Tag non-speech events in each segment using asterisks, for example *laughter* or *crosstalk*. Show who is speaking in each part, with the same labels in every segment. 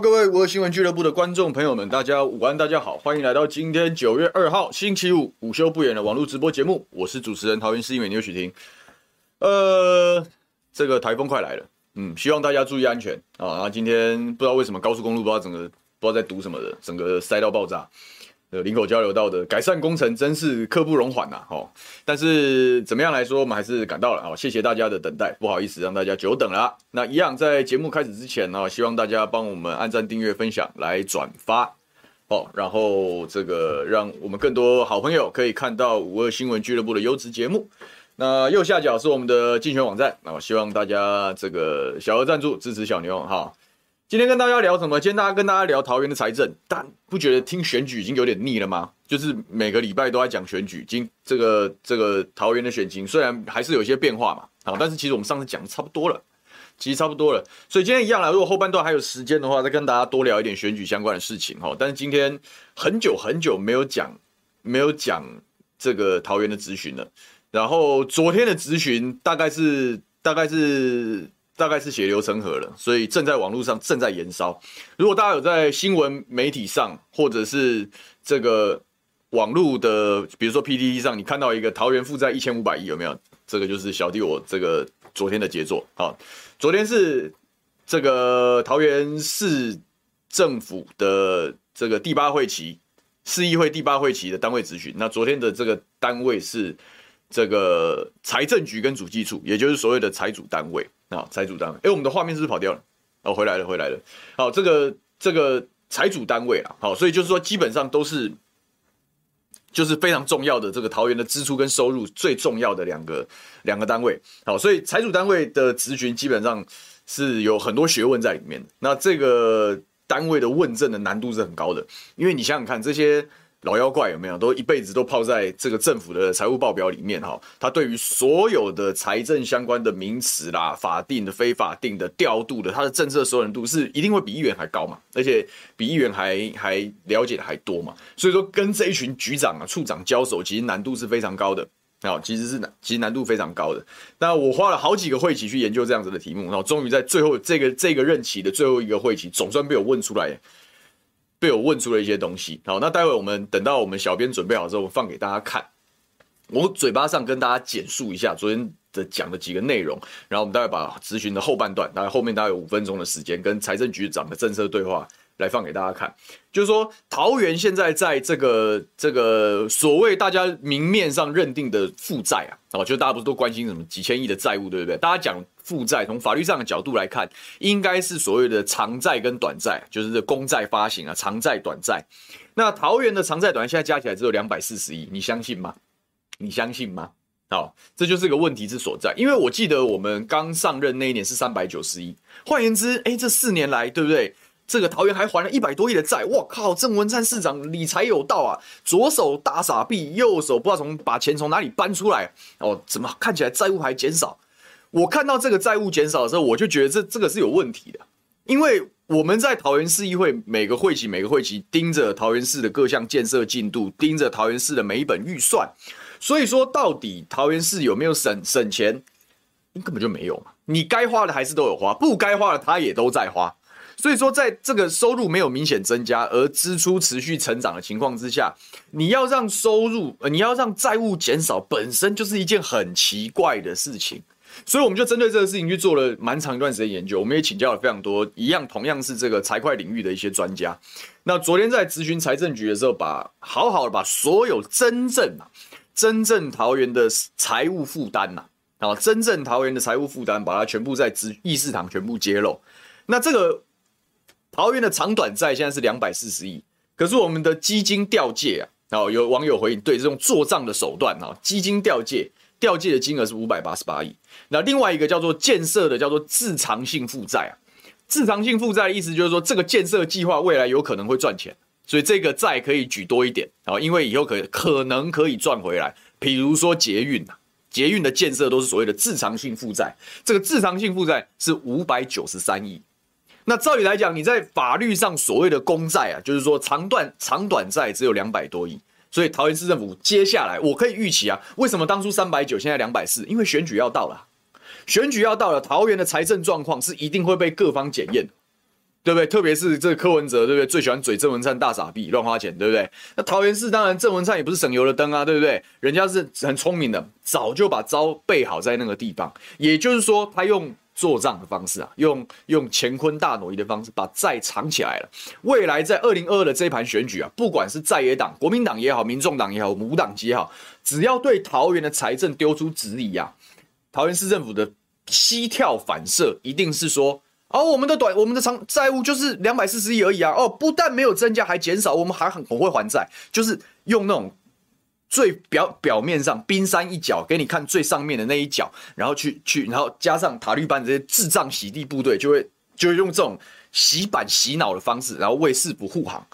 Speaker 1: 各位我新闻俱乐部的观众朋友们，大家午安，大家好，欢迎来到今天九月二号星期五午休不远的网络直播节目。我是主持人桃园市议员牛许婷。呃，这个台风快来了，嗯，希望大家注意安全啊。然后今天不知道为什么高速公路不知道整个不知道在堵什么的，整个塞到爆炸。呃，林口交流道的改善工程真是刻不容缓呐，哦，但是怎么样来说，我们还是赶到了啊，谢谢大家的等待，不好意思让大家久等了。那一样在节目开始之前呢，希望大家帮我们按赞、订阅、分享、来转发，哦，然后这个让我们更多好朋友可以看到五二新闻俱乐部的优质节目。那右下角是我们的竞选网站，那我希望大家这个小额赞助支持小牛哈。今天跟大家聊什么？今天大家跟大家聊桃园的财政，但不觉得听选举已经有点腻了吗？就是每个礼拜都在讲选举，今这个这个桃园的选情虽然还是有些变化嘛，好，但是其实我们上次讲的差不多了，其实差不多了，所以今天一样啦。如果后半段还有时间的话，再跟大家多聊一点选举相关的事情哈。但是今天很久很久没有讲，没有讲这个桃园的咨询了。然后昨天的咨询大概是大概是。大概是血流成河了，所以正在网络上正在延烧。如果大家有在新闻媒体上，或者是这个网络的，比如说 PTT 上，你看到一个桃园负债一千五百亿，有没有？这个就是小弟我这个昨天的杰作。好，昨天是这个桃园市政府的这个第八会期，市议会第八会期的单位咨询。那昨天的这个单位是这个财政局跟主计处，也就是所谓的财主单位。啊，财主单位，哎，我们的画面是不是跑掉了？哦，回来了，回来了。好，这个这个财主单位啊，好，所以就是说，基本上都是就是非常重要的这个桃园的支出跟收入最重要的两个两个单位。好，所以财主单位的质询基本上是有很多学问在里面的。那这个单位的问政的难度是很高的，因为你想想看这些。老妖怪有没有都一辈子都泡在这个政府的财务报表里面哈？他对于所有的财政相关的名词啦、法定的、非法定的、调度的，他的政策熟稔度是一定会比议员还高嘛？而且比议员还还了解的还多嘛？所以说跟这一群局长啊、处长交手，其实难度是非常高的啊，其实是难，其实难度非常高的。那我花了好几个会期去研究这样子的题目，然后终于在最后这个这个任期的最后一个会期，总算被我问出来。被我问出了一些东西，好，那待会我们等到我们小编准备好之后，我放给大家看。我嘴巴上跟大家简述一下昨天的讲的几个内容，然后我们待会把咨询的后半段，大概后面大概有五分钟的时间，跟财政局长的政策对话。来放给大家看，就是说桃园现在在这个这个所谓大家明面上认定的负债啊，哦，就大家不是都关心什么几千亿的债务，对不对？大家讲负债，从法律上的角度来看，应该是所谓的长债跟短债，就是这公债发行啊，长债短债。那桃园的长债短债现在加起来只有两百四十亿，你相信吗？你相信吗？好，这就是个问题之所在，因为我记得我们刚上任那一年是三百九十亿，换言之，哎，这四年来，对不对？这个桃园还还了一百多亿的债，我靠！郑文灿市长理财有道啊，左手大傻币，右手不知道从把钱从哪里搬出来哦，怎么看起来债务还减少？我看到这个债务减少的时候，我就觉得这这个是有问题的，因为我们在桃园市议会每个会期每个会期盯着桃园市的各项建设进度，盯着桃园市的每一本预算，所以说到底桃园市有没有省省钱？根本就没有嘛，你该花的还是都有花，不该花的他也都在花。所以说，在这个收入没有明显增加，而支出持续成长的情况之下，你要让收入，呃，你要让债务减少，本身就是一件很奇怪的事情。所以，我们就针对这个事情去做了蛮长一段时间研究。我们也请教了非常多一样同样是这个财会领域的一些专家。那昨天在咨询财政局的时候，把好好的把所有真正啊，真正桃园的财务负担呐，啊，真正桃园的财务负担，把它全部在议议事堂全部揭露。那这个。桃园的长短债现在是两百四十亿，可是我们的基金调借啊，哦，有网友回应，对这种做账的手段啊，基金调借调借的金额是五百八十八亿。那另外一个叫做建设的叫做自偿性负债啊，自偿性负债的意思就是说这个建设计划未来有可能会赚钱，所以这个债可以举多一点啊，因为以后可可能可以赚回来。比如说捷运啊，捷运的建设都是所谓的自偿性负债，这个自偿性负债是五百九十三亿。那照理来讲，你在法律上所谓的公债啊，就是说长短长短债只有两百多亿，所以桃园市政府接下来我可以预期啊，为什么当初三百九，现在两百四？因为选举要到了，选举要到了，桃园的财政状况是一定会被各方检验，对不对？特别是这个柯文哲，对不对？最喜欢嘴郑文灿大傻逼，乱花钱，对不对？那桃园市当然郑文灿也不是省油的灯啊，对不对？人家是很聪明的，早就把招备好在那个地方。也就是说，他用做账的方式啊，用用乾坤大挪移的方式把债藏起来了。未来在二零二二的这一盘选举啊，不管是在野党、国民党也好、民众党也好、无党籍也好，只要对桃园的财政丢出质疑啊，桃园市政府的膝跳反射一定是说。哦，我们的短，我们的长债务就是两百四十亿而已啊！哦，不但没有增加，还减少，我们还很很会还债，就是用那种最表表面上冰山一角给你看最上面的那一角，然后去去，然后加上塔利班这些智障洗地部队，就会就会用这种洗版洗脑的方式，然后为事不护航。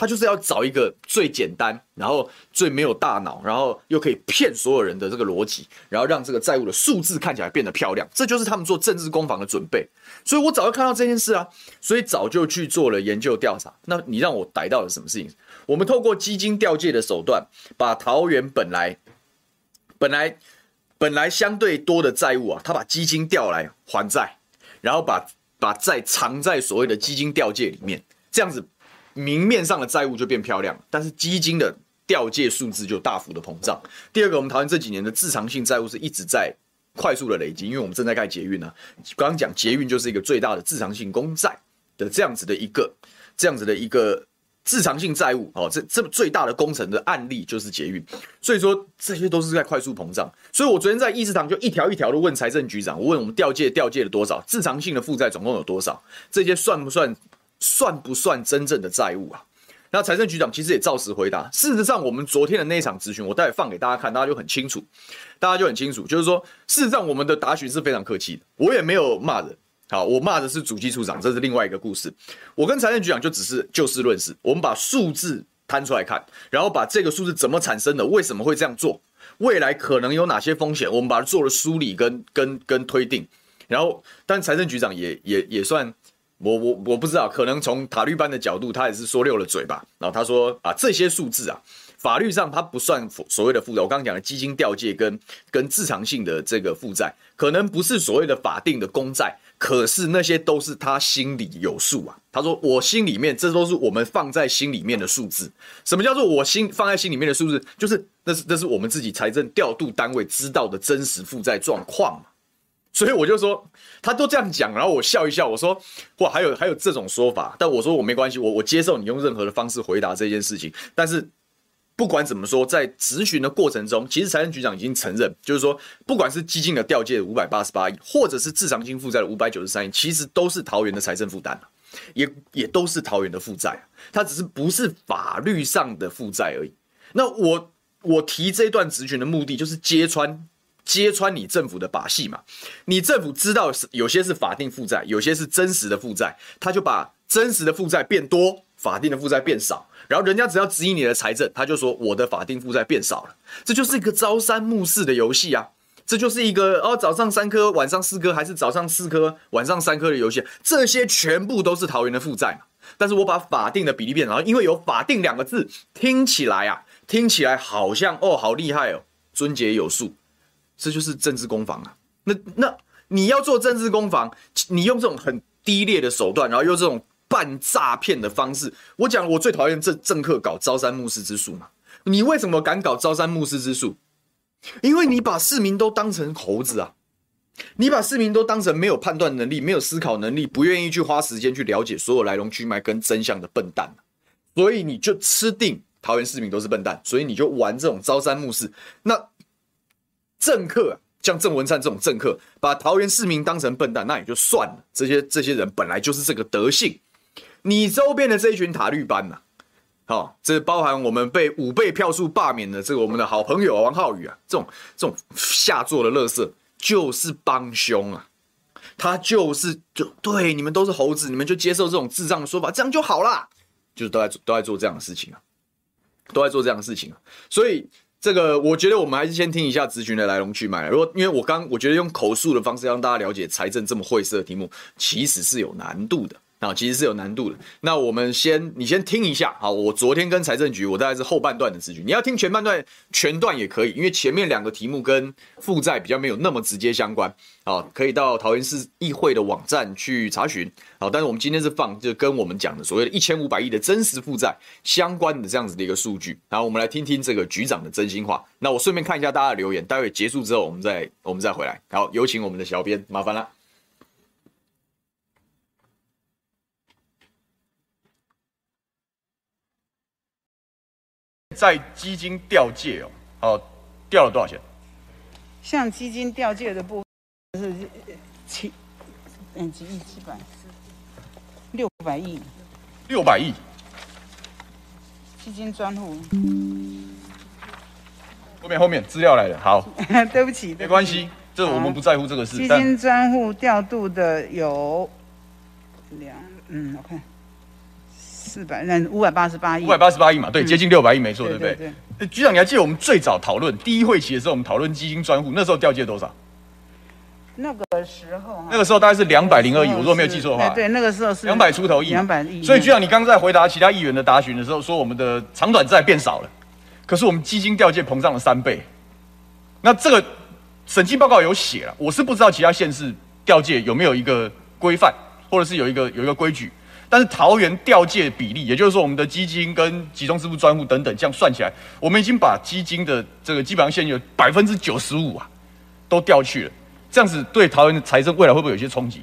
Speaker 1: 他就是要找一个最简单，然后最没有大脑，然后又可以骗所有人的这个逻辑，然后让这个债务的数字看起来变得漂亮，这就是他们做政治攻防的准备。所以我早就看到这件事啊，所以早就去做了研究调查。那你让我逮到了什么事情？我们透过基金调借的手段，把桃园本来本来本来相对多的债务啊，他把基金调来还债，然后把把债藏在所谓的基金调借里面，这样子。明面上的债务就变漂亮，但是基金的调借数字就大幅的膨胀。第二个，我们讨论这几年的自偿性债务是一直在快速的累积，因为我们正在盖捷运呢。刚刚讲捷运就是一个最大的自偿性公债的这样子的一个这样子的一个自偿性债务哦，这这最大的工程的案例就是捷运，所以说这些都是在快速膨胀。所以我昨天在议事堂就一条一条的问财政局长，我问我们调借调借了多少，自偿性的负债总共有多少，这些算不算？算不算真正的债务啊？那财政局长其实也照实回答。事实上，我们昨天的那一场咨询，我待会放给大家看，大家就很清楚，大家就很清楚，就是说，事实上我们的答询是非常客气的，我也没有骂人。好，我骂的是主机处长，这是另外一个故事。我跟财政局长就只是就事论事，我们把数字摊出来看，然后把这个数字怎么产生的，为什么会这样做，未来可能有哪些风险，我们把它做了梳理跟跟跟推定。然后，但财政局长也也也算。我我我不知道，可能从塔利班的角度，他也是说溜了嘴吧。然后他说啊，这些数字啊，法律上它不算所谓的负债。我刚刚讲的基金调借跟跟自偿性的这个负债，可能不是所谓的法定的公债，可是那些都是他心里有数啊。他说我心里面，这都是我们放在心里面的数字。什么叫做我心放在心里面的数字？就是那是那是我们自己财政调度单位知道的真实负债状况嘛。所以我就说，他都这样讲，然后我笑一笑，我说，哇，还有还有这种说法，但我说我没关系，我我接受你用任何的方式回答这件事情。但是不管怎么说，在质询的过程中，其实财政局长已经承认，就是说，不管是基金的调借五百八十八亿，或者是自偿性负债的五百九十三亿，其实都是桃园的财政负担，也也都是桃园的负债，它只是不是法律上的负债而已。那我我提这段质询的目的，就是揭穿。揭穿你政府的把戏嘛？你政府知道是有些是法定负债，有些是真实的负债，他就把真实的负债变多，法定的负债变少，然后人家只要质疑你的财政，他就说我的法定负债变少了，这就是一个朝三暮四的游戏啊！这就是一个哦，早上三颗，晚上四颗，还是早上四颗，晚上三颗的游戏，这些全部都是桃园的负债嘛？但是我把法定的比例变少，因为有法定两个字，听起来啊，听起来好像哦，好厉害哦，尊节有数。这就是政治攻防啊！那那你要做政治攻防，你用这种很低劣的手段，然后用这种半诈骗的方式，我讲我最讨厌这政客搞朝三暮四之术嘛！你为什么敢搞朝三暮四之术？因为你把市民都当成猴子啊！你把市民都当成没有判断能力、没有思考能力、不愿意去花时间去了解所有来龙去脉跟真相的笨蛋，所以你就吃定桃园市民都是笨蛋，所以你就玩这种朝三暮四。那。政客、啊、像郑文灿这种政客，把桃园市民当成笨蛋，那也就算了。这些这些人本来就是这个德性。你周边的这一群塔绿班呐、好、哦，这包含我们被五倍票数罢免的这个我们的好朋友王浩宇啊，这种这种下作的乐色，就是帮凶啊。他就是就对你们都是猴子，你们就接受这种智障的说法，这样就好啦。就是都在都在做这样的事情啊，都在做这样的事情啊，所以。这个我觉得我们还是先听一下咨询的来龙去脉。如果因为我刚我觉得用口述的方式让大家了解财政这么晦涩的题目，其实是有难度的啊，其实是有难度的。那我们先，你先听一下，啊，我昨天跟财政局，我大概是后半段的资讯，你要听前半段全段也可以，因为前面两个题目跟负债比较没有那么直接相关，啊，可以到桃园市议会的网站去查询，好，但是我们今天是放就跟我们讲的所谓的一千五百亿的真实负债相关的这样子的一个数据，然后我们来听听这个局长的真心话。那我顺便看一下大家的留言，待会结束之后我们再我们再回来，好，有请我们的小编，麻烦了。在基金调借哦，哦，调了多少钱？
Speaker 2: 像基金调借的部分是七，嗯，几亿七百六百亿，
Speaker 1: 六百亿。
Speaker 2: 基金专户。
Speaker 1: 后面后面资料来了，好。*laughs*
Speaker 2: 对不起，
Speaker 1: 没关系，这我们不在乎这个事。
Speaker 2: 基金专户调度的有两，嗯，我看。四百那五百八十八亿，
Speaker 1: 五百八十八亿嘛，对，接近六百亿，没错，对不对？局长，你还记得我们最早讨论第一会期的时候，我们讨论基金专户，那时候调借多少？
Speaker 2: 那个时候，
Speaker 1: 那个时候大概是两百零二亿，我如果没有记错的话，
Speaker 2: 对，那个时候是
Speaker 1: 两百出头亿，
Speaker 2: 两百亿。
Speaker 1: 所以局长，你刚刚在回答其他议员的答询的时候，说我们的长短债变少了，可是我们基金调借膨胀了三倍。那这个审计报告有写了，我是不知道其他县市调借有没有一个规范，或者是有一个有一个规矩。但是桃园调借比例，也就是说我们的基金跟集中支付专户等等，这样算起来，我们已经把基金的这个基本上现有百分之九十五啊，都调去了。这样子对桃园的财政未来会不会有些冲击？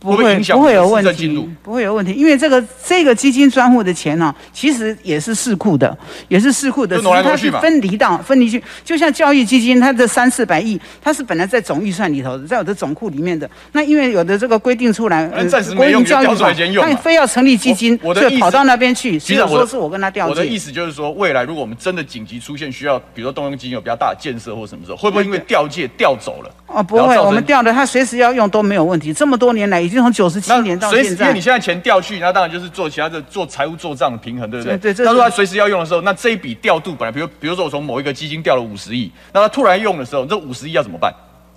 Speaker 2: 不会，不会有问题，不会有问题，因为这个这个基金专户的钱呢、啊，其实也是市库的，也是市库的，
Speaker 1: 挪来挪
Speaker 2: 它是分离到分离去，就像教育基金，它的三四百亿，它是本来在总预算里头的，在我的总库里面的。那因为有的这个规定出来，
Speaker 1: 暂时没用，教育法
Speaker 2: 他非要成立基金，我的跑到那边去。其实说是我跟他调借。
Speaker 1: 我的意思就是说，未来如果我们真的紧急出现需要，比如说动用基金有比较大的建设或什么时候，会不会因为调借调走了？
Speaker 2: 哦，不会，我们调的，他随时要用都没有问题。这么多年来，已经从九十七年。
Speaker 1: 随时，因为你现在钱调去，那当然就是做其他的做财务做账的平衡，对不对？
Speaker 2: 对，对。
Speaker 1: 他说他随时要用的时候，那这一笔调度本来，比如比如说我从某一个基金调了五十亿，那他突然用的时候，这五十亿要怎么办？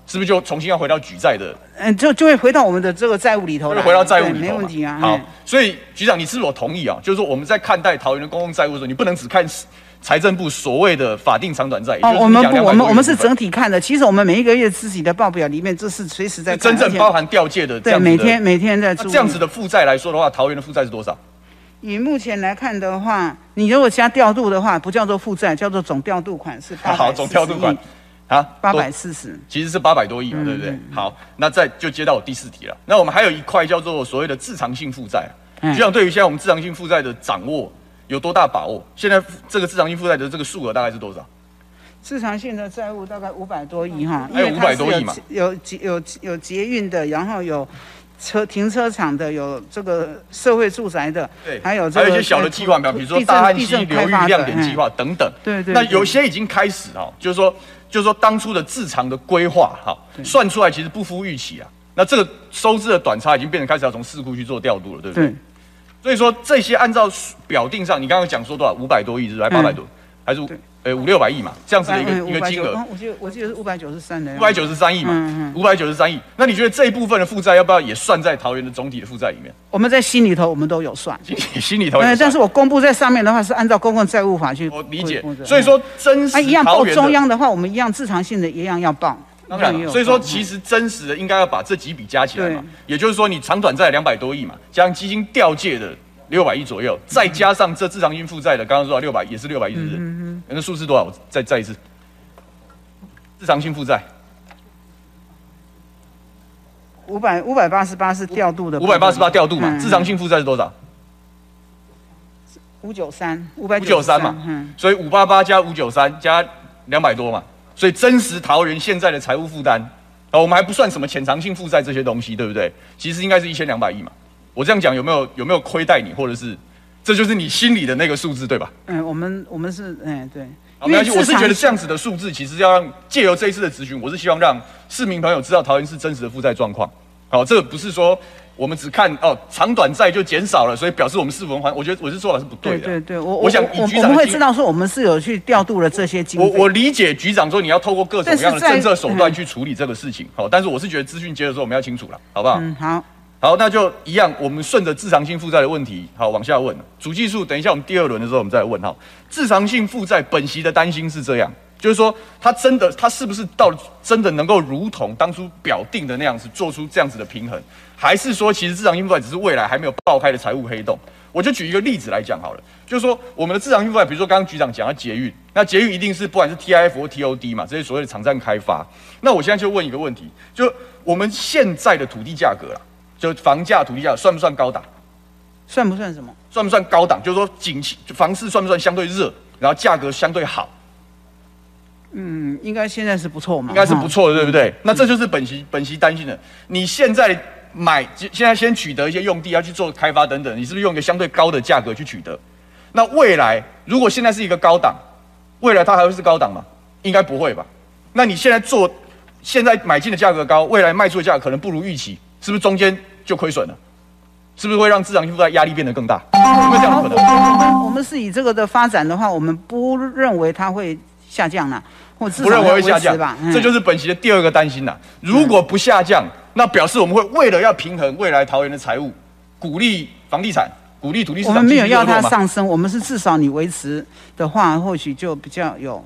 Speaker 1: 是不是就重新要回到举债的？
Speaker 2: 嗯，就就会回到我们的这个债务里头了。
Speaker 1: 回到债务里头，
Speaker 2: 没问题啊。
Speaker 1: 好，所以局长，你是否同意啊？就是说我们在看待桃园的公共债务的时候，你不能只看。财政部所谓的法定长短债
Speaker 2: 哦，我们不，我们我们是整体看的。其实我们每一个月自己的报表里面，这是随时在
Speaker 1: 真正包含调借的。
Speaker 2: 对，每天每天在做。
Speaker 1: 这样子的负债来说的话，桃园的负债是多少？
Speaker 2: 以目前来看的话，你如果加调度的话，不叫做负债，叫做总调度款是。*laughs* 好，总调度款啊，八百四十，
Speaker 1: 其实是八百多亿嘛，对不对？好，那再就接到我第四题了。那我们还有一块叫做所谓的自偿性负债。局长对于现在我们自偿性负债的掌握。有多大把握？现在这个自偿性负债的这个数额大概是多少？
Speaker 2: 自偿性的债务大概五百多亿哈，
Speaker 1: 还有五百多亿嘛？
Speaker 2: 有有有捷运的，然后有车停车场的，有这个社会住宅的，对，还有这个
Speaker 1: 还有一些小的计划，比如说大安溪流域亮点计划等等。
Speaker 2: 对对。
Speaker 1: 那有些已经开始哈，就是说就是说当初的自偿的规划哈，算出来其实不敷预期啊。那这个收支的短差已经变成开始要从事故去做调度了，对不对？所以说这些按照表定上，你刚刚讲说多少？五百多亿是不是？八百多，还是呃五六百亿嘛？这样子的一个一个金额。
Speaker 2: 我记得我记得是五百九十三的。
Speaker 1: 五百九十三亿嘛，五百九十三亿。那你觉得这一部分的负债要不要也算在桃园的总体的负债里面？
Speaker 2: 我们在心里头我们都有算，
Speaker 1: 心里头。
Speaker 2: 但是我公布在上面的话是按照公共债务法去。
Speaker 1: 我理解。所以说真实
Speaker 2: 一样报中央的话，我们一样自偿性的一样要报。
Speaker 1: 当然，所以说其实真实的应该要把这几笔加起来嘛。也就是说，你长短债两百多亿嘛，加上基金调借的。六百亿左右，再加上这自偿性负债的，刚刚说到六百也是六百亿，是不是？嗯，那数字多少？我再再一次，自偿性负债
Speaker 2: 五百五百八十八是调度的，
Speaker 1: 五百八十八调度嘛？自偿性负债是多少？
Speaker 2: 五九三，五百
Speaker 1: 五九三嘛。嗯，所以五八八加五九三加两百多嘛，所以真实桃园现在的财务负担，啊，我们还不算什么潜藏性负债这些东西，对不对？其实应该是一千两百亿嘛。我这样讲有没有有没有亏待你，或者是这就是你心里的那个数字，对吧？
Speaker 2: 嗯，我们我们是嗯对。
Speaker 1: 好，没关系，我是觉得这样子的数字，其实要让借由这一次的咨询，我是希望让市民朋友知道桃园市真实的负债状况。好，这个不是说我们只看哦长短债就减少了，所以表示我们是文还。我觉得我是做法是不对的。
Speaker 2: 对对对，我我想我我们会知道说我们是有去调度了这些金。
Speaker 1: 我我理解局长说你要透过各种各样的政策手段去处理这个事情。好，但是我是觉得资讯接的时候我们要清楚了，好不好？
Speaker 2: 嗯，好。
Speaker 1: 好，那就一样，我们顺着自偿性负债的问题，好往下问。主技术，等一下我们第二轮的时候我们再来问哈。自偿性负债本息的担心是这样，就是说它真的，它是不是到真的能够如同当初表定的那样子做出这样子的平衡，还是说其实滞偿性负债只是未来还没有爆开的财务黑洞？我就举一个例子来讲好了，就是说我们的滞偿性负债，比如说刚刚局长讲的捷运，那捷运一定是不管是 TIF 或 TOD 嘛，这些所谓的场站开发。那我现在就问一个问题，就我们现在的土地价格啦。就房价、土地价算不算高档？
Speaker 2: 算不算什么？
Speaker 1: 算不算高档？就是说景气，房市算不算相对热？然后价格相对好？
Speaker 2: 嗯，应该现在是不错嘛。
Speaker 1: 应该是不错的，对不对？嗯、那这就是本息本息担心的。你现在买，现在先取得一些用地要去做开发等等，你是不是用一个相对高的价格去取得？那未来如果现在是一个高档，未来它还会是高档吗？应该不会吧？那你现在做，现在买进的价格高，未来卖出的价格可能不如预期，是不是中间？就亏损了，是不是会让滞偿性负债压力变得更大？有没有这样的可能？
Speaker 2: 我们是以这个的发展的话，我们不认为它会下降了，者不认为会下降吧？
Speaker 1: 这就是本席的第二个担心呐。如果不下降，那表示我们会为了要平衡未来桃园的财务，鼓励房地产，鼓励土地市场。
Speaker 2: 我们没有要它上升，我们是至少你维持的话，或许就比较有。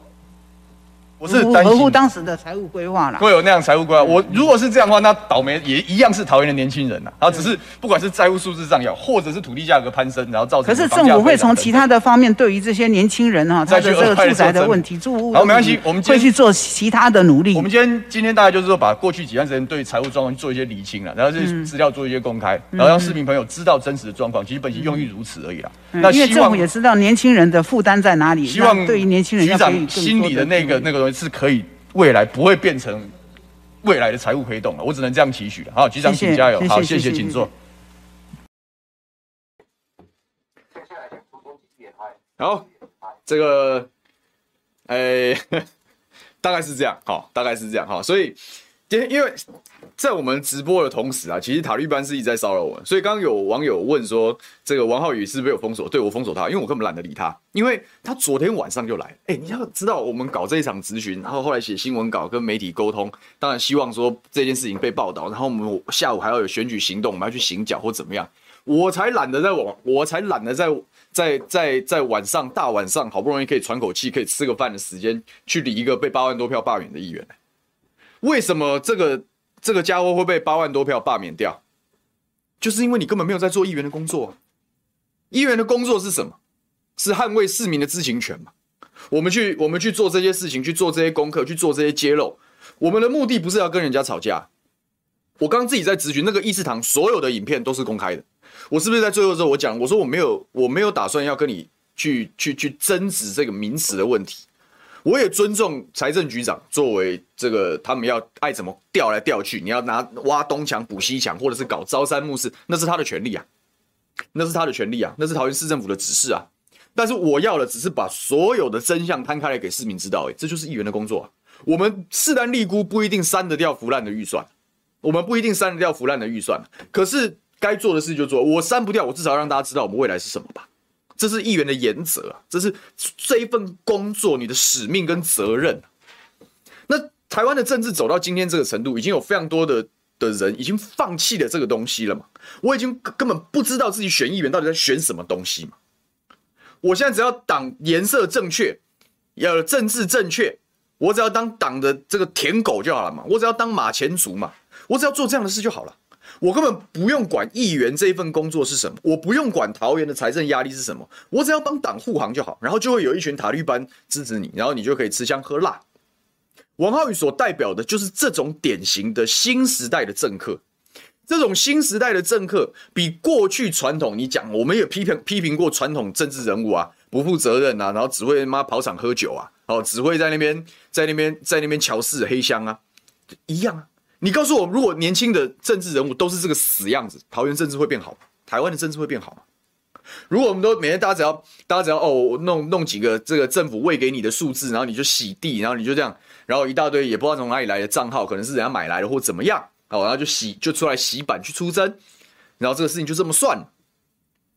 Speaker 1: 我是
Speaker 2: 合乎当时的财务规划啦，
Speaker 1: 会有那样财务规划。我如果是这样的话，那倒霉也一样是桃园的年轻人呐。然后只是不管是债务数字上要，或者是土地价格攀升，然后造成。
Speaker 2: 可是政府会从其他的方面对于这些年轻人哈，他的这个住宅的问题、住屋，
Speaker 1: 好，没关系，我们
Speaker 2: 会去做其他的努力。
Speaker 1: 我们今天今天大概就是说，把过去几段时间对财务状况做一些厘清了，然后这些资料做一些公开，然后让市民朋友知道真实的状况。其实本息用意如此而已啦。
Speaker 2: 那因为政府也知道年轻人的负担在哪里，
Speaker 1: 希望
Speaker 2: 对于年轻人
Speaker 1: 局长心里的那个那个东西是可以。未来不会变成未来的财务黑洞了，我只能这样期许了。好，局长请加油。谢谢好，谢谢，谢谢请坐。好，这个，哎、欸，*laughs* 大概是这样。好，大概是这样。好，所以。因因为在我们直播的同时啊，其实塔利班是一直在骚扰我，所以刚刚有网友问说，这个王浩宇是不是有封锁？对，我封锁他，因为我根本懒得理他，因为他昨天晚上就来。哎，你要知道，我们搞这一场咨询，然后后来写新闻稿跟媒体沟通，当然希望说这件事情被报道，然后我们下午还要有选举行动，我们要去行脚或怎么样，我才懒得在网，我才懒得在在在在晚上大晚上好不容易可以喘口气，可以吃个饭的时间去理一个被八万多票罢免的议员。为什么这个这个家伙会被八万多票罢免掉？就是因为你根本没有在做议员的工作。议员的工作是什么？是捍卫市民的知情权嘛？我们去我们去做这些事情，去做这些功课，去做这些揭露。我们的目的不是要跟人家吵架。我刚自己在咨询那个议事堂，所有的影片都是公开的。我是不是在最后的时候我讲，我说我没有我没有打算要跟你去去去争执这个名词的问题。我也尊重财政局长作为这个，他们要爱怎么调来调去，你要拿挖东墙补西墙，或者是搞朝三暮四，那是他的权利啊，那是他的权利啊，那是桃园市政府的指示啊。但是我要的只是把所有的真相摊开来给市民知道，哎，这就是议员的工作啊。我们势单力孤不一定删得掉腐烂的预算，我们不一定删得掉腐烂的预算，可是该做的事就做，我删不掉，我至少让大家知道我们未来是什么吧。这是议员的原则，这是这一份工作你的使命跟责任。那台湾的政治走到今天这个程度，已经有非常多的的人已经放弃了这个东西了嘛？我已经根本不知道自己选议员到底在选什么东西嘛？我现在只要党颜色正确，要政治正确，我只要当党的这个舔狗就好了嘛？我只要当马前卒嘛？我只要做这样的事就好了。我根本不用管议员这一份工作是什么，我不用管桃园的财政压力是什么，我只要帮党护航就好，然后就会有一群塔绿班支持你，然后你就可以吃香喝辣。王浩宇所代表的就是这种典型的新时代的政客，这种新时代的政客比过去传统，你讲我们也批评批评过传统政治人物啊，不负责任啊，然后只会妈跑场喝酒啊，哦，只会在那边在那边在那边乔事黑箱啊，一样啊。你告诉我，如果年轻的政治人物都是这个死样子，桃园政治会变好吗？台湾的政治会变好吗？如果我们都每天大家只要大家只要哦弄弄几个这个政府喂给你的数字，然后你就洗地，然后你就这样，然后一大堆也不知道从哪里来的账号，可能是人家买来的或怎么样，好，然后就洗就出来洗版去出征，然后这个事情就这么算，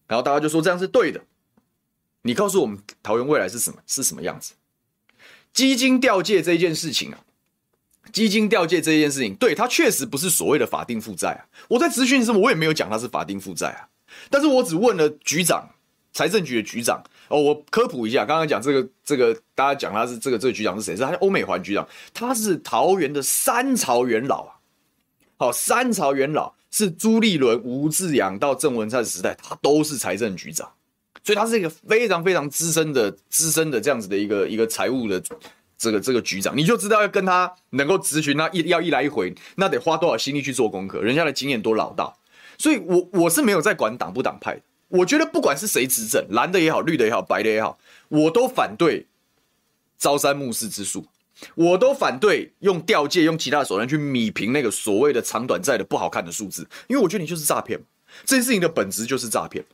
Speaker 1: 然后大家就说这样是对的。你告诉我们桃园未来是什么是什么样子？基金调借这件事情啊。基金调借这件事情，对，他确实不是所谓的法定负债啊。我在咨询的时，我也没有讲他是法定负债啊。但是我只问了局长，财政局的局长哦，我科普一下，刚刚讲这个这个，大家讲他是这个这个局长是谁？是他是欧美环局长，他是桃园的三朝元老啊。好，三朝元老是朱立伦、吴志扬到郑文灿时代，他都是财政局长，所以他是一个非常非常资深的资深的这样子的一个一个财务的。这个这个局长，你就知道要跟他能够咨询，那一要一来一回，那得花多少心力去做功课，人家的经验多老道，所以我我是没有在管党不党派，我觉得不管是谁执政，蓝的也好，绿的也好，白的也好，我都反对朝三暮四之术，我都反对用调借用其他手段去米平那个所谓的长短债的不好看的数字，因为我觉得你就是诈骗，这件事情的本质就是诈骗。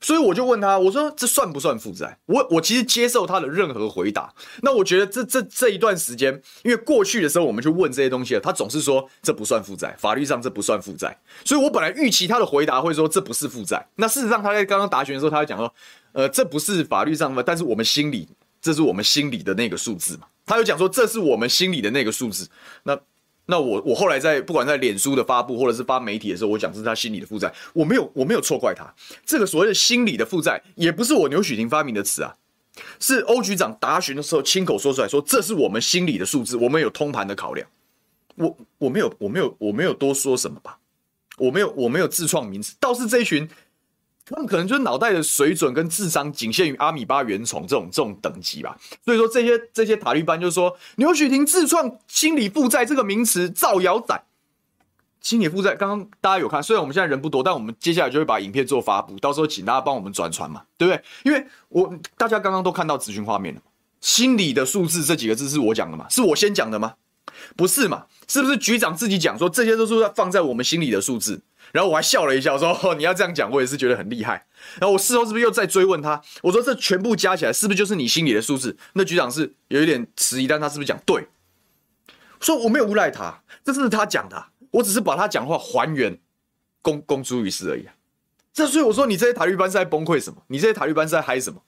Speaker 1: 所以我就问他，我说这算不算负债？我我其实接受他的任何回答。那我觉得这这这一段时间，因为过去的时候我们去问这些东西了，他总是说这不算负债，法律上这不算负债。所以我本来预期他的回答会说这不是负债。那事实上他在刚刚答询的时候，他会讲说，呃，这不是法律上的，但是我们心里这是我们心里的那个数字嘛。他又讲说这是我们心里的那个数字。那。那我我后来在不管在脸书的发布或者是发媒体的时候，我讲是他心理的负债，我没有我没有错怪他。这个所谓的心理的负债，也不是我牛煦庭发明的词啊，是欧局长答询的时候亲口说出来说，这是我们心理的数字，我们有通盘的考量。我我没有我没有我没有多说什么吧，我没有我没有自创名词，倒是这一群。他们可能就是脑袋的水准跟智商仅限于阿米巴原虫这种这种等级吧，所以说这些这些塔利班就是说牛许婷自创心理负债这个名词造谣仔，心理负债刚刚大家有看，虽然我们现在人不多，但我们接下来就会把影片做发布，到时候请大家帮我们转传嘛，对不对？因为我大家刚刚都看到咨询画面了，心理的数字这几个字是我讲的吗？是我先讲的吗？不是嘛？是不是局长自己讲说这些都是放在我们心里的数字？然后我还笑了一下，我说：“，你要这样讲，我也是觉得很厉害。”然后我事后是不是又再追问他？我说：“这全部加起来，是不是就是你心里的数字？”那局长是有一点迟疑，但他是不是讲对？说我没有诬赖他，这是他讲的，我只是把他讲话还原，公公诸于世而已。这所以我说，你这些塔绿班是在崩溃什么？你这些塔绿班是在嗨什么？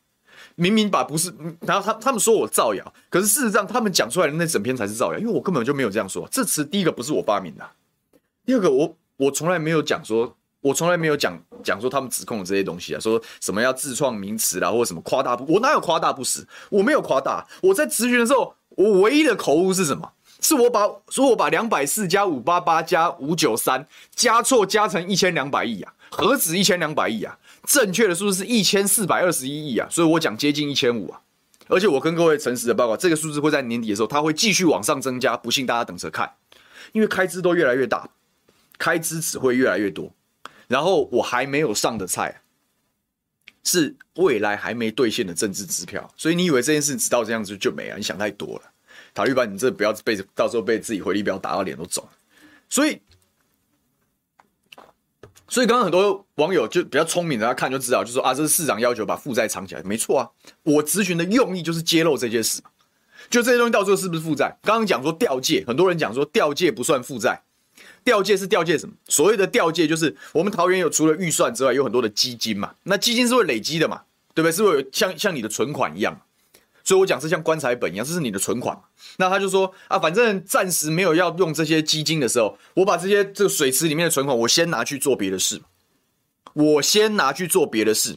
Speaker 1: 明明把不是，然后他他们说我造谣，可是事实上他们讲出来的那整篇才是造谣，因为我根本就没有这样说。这词第一个不是我发明的，第二个我。我从来没有讲说，我从来没有讲讲说他们指控的这些东西啊，说什么要自创名词啦，或者什么夸大不，我哪有夸大不实？我没有夸大。我在咨询的时候，我唯一的口误是什么？是我把说我把两百四加五八八加五九三加错加成一千两百亿啊，何止一千两百亿啊？正确的数字是一千四百二十一亿啊，所以我讲接近一千五啊。而且我跟各位诚实的报告，这个数字会在年底的时候，它会继续往上增加，不信大家等着看，因为开支都越来越大。开支只会越来越多，然后我还没有上的菜，是未来还没兑现的政治支票，所以你以为这件事直到这样子就没了？你想太多了，塔利班，你这不要被到时候被自己回力镖打到脸都肿。所以，所以刚刚很多网友就比较聪明的，他看就知道，就说啊，这是市长要求把负债藏起来，没错啊，我咨询的用意就是揭露这件事，就这些东西到最后是不是负债？刚刚讲说调借，很多人讲说调借不算负债。调借是调借什么？所谓的调借就是我们桃园有除了预算之外，有很多的基金嘛。那基金是会累积的嘛，对不对？是会有像像你的存款一样。所以我讲是像棺材本一样，这是你的存款。那他就说啊，反正暂时没有要用这些基金的时候，我把这些这个水池里面的存款，我先拿去做别的事。我先拿去做别的事，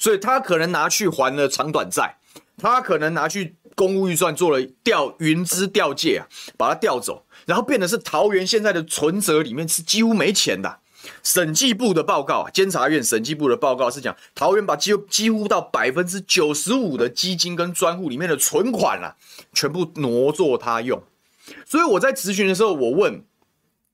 Speaker 1: 所以他可能拿去还了长短债，他可能拿去公务预算做了调云资调借啊，把它调走。然后变的是桃园现在的存折里面是几乎没钱的。审计部的报告啊，监察院审计部的报告是讲桃园把几乎几乎到百分之九十五的基金跟专户里面的存款啊，全部挪作他用。所以我在咨询的时候，我问，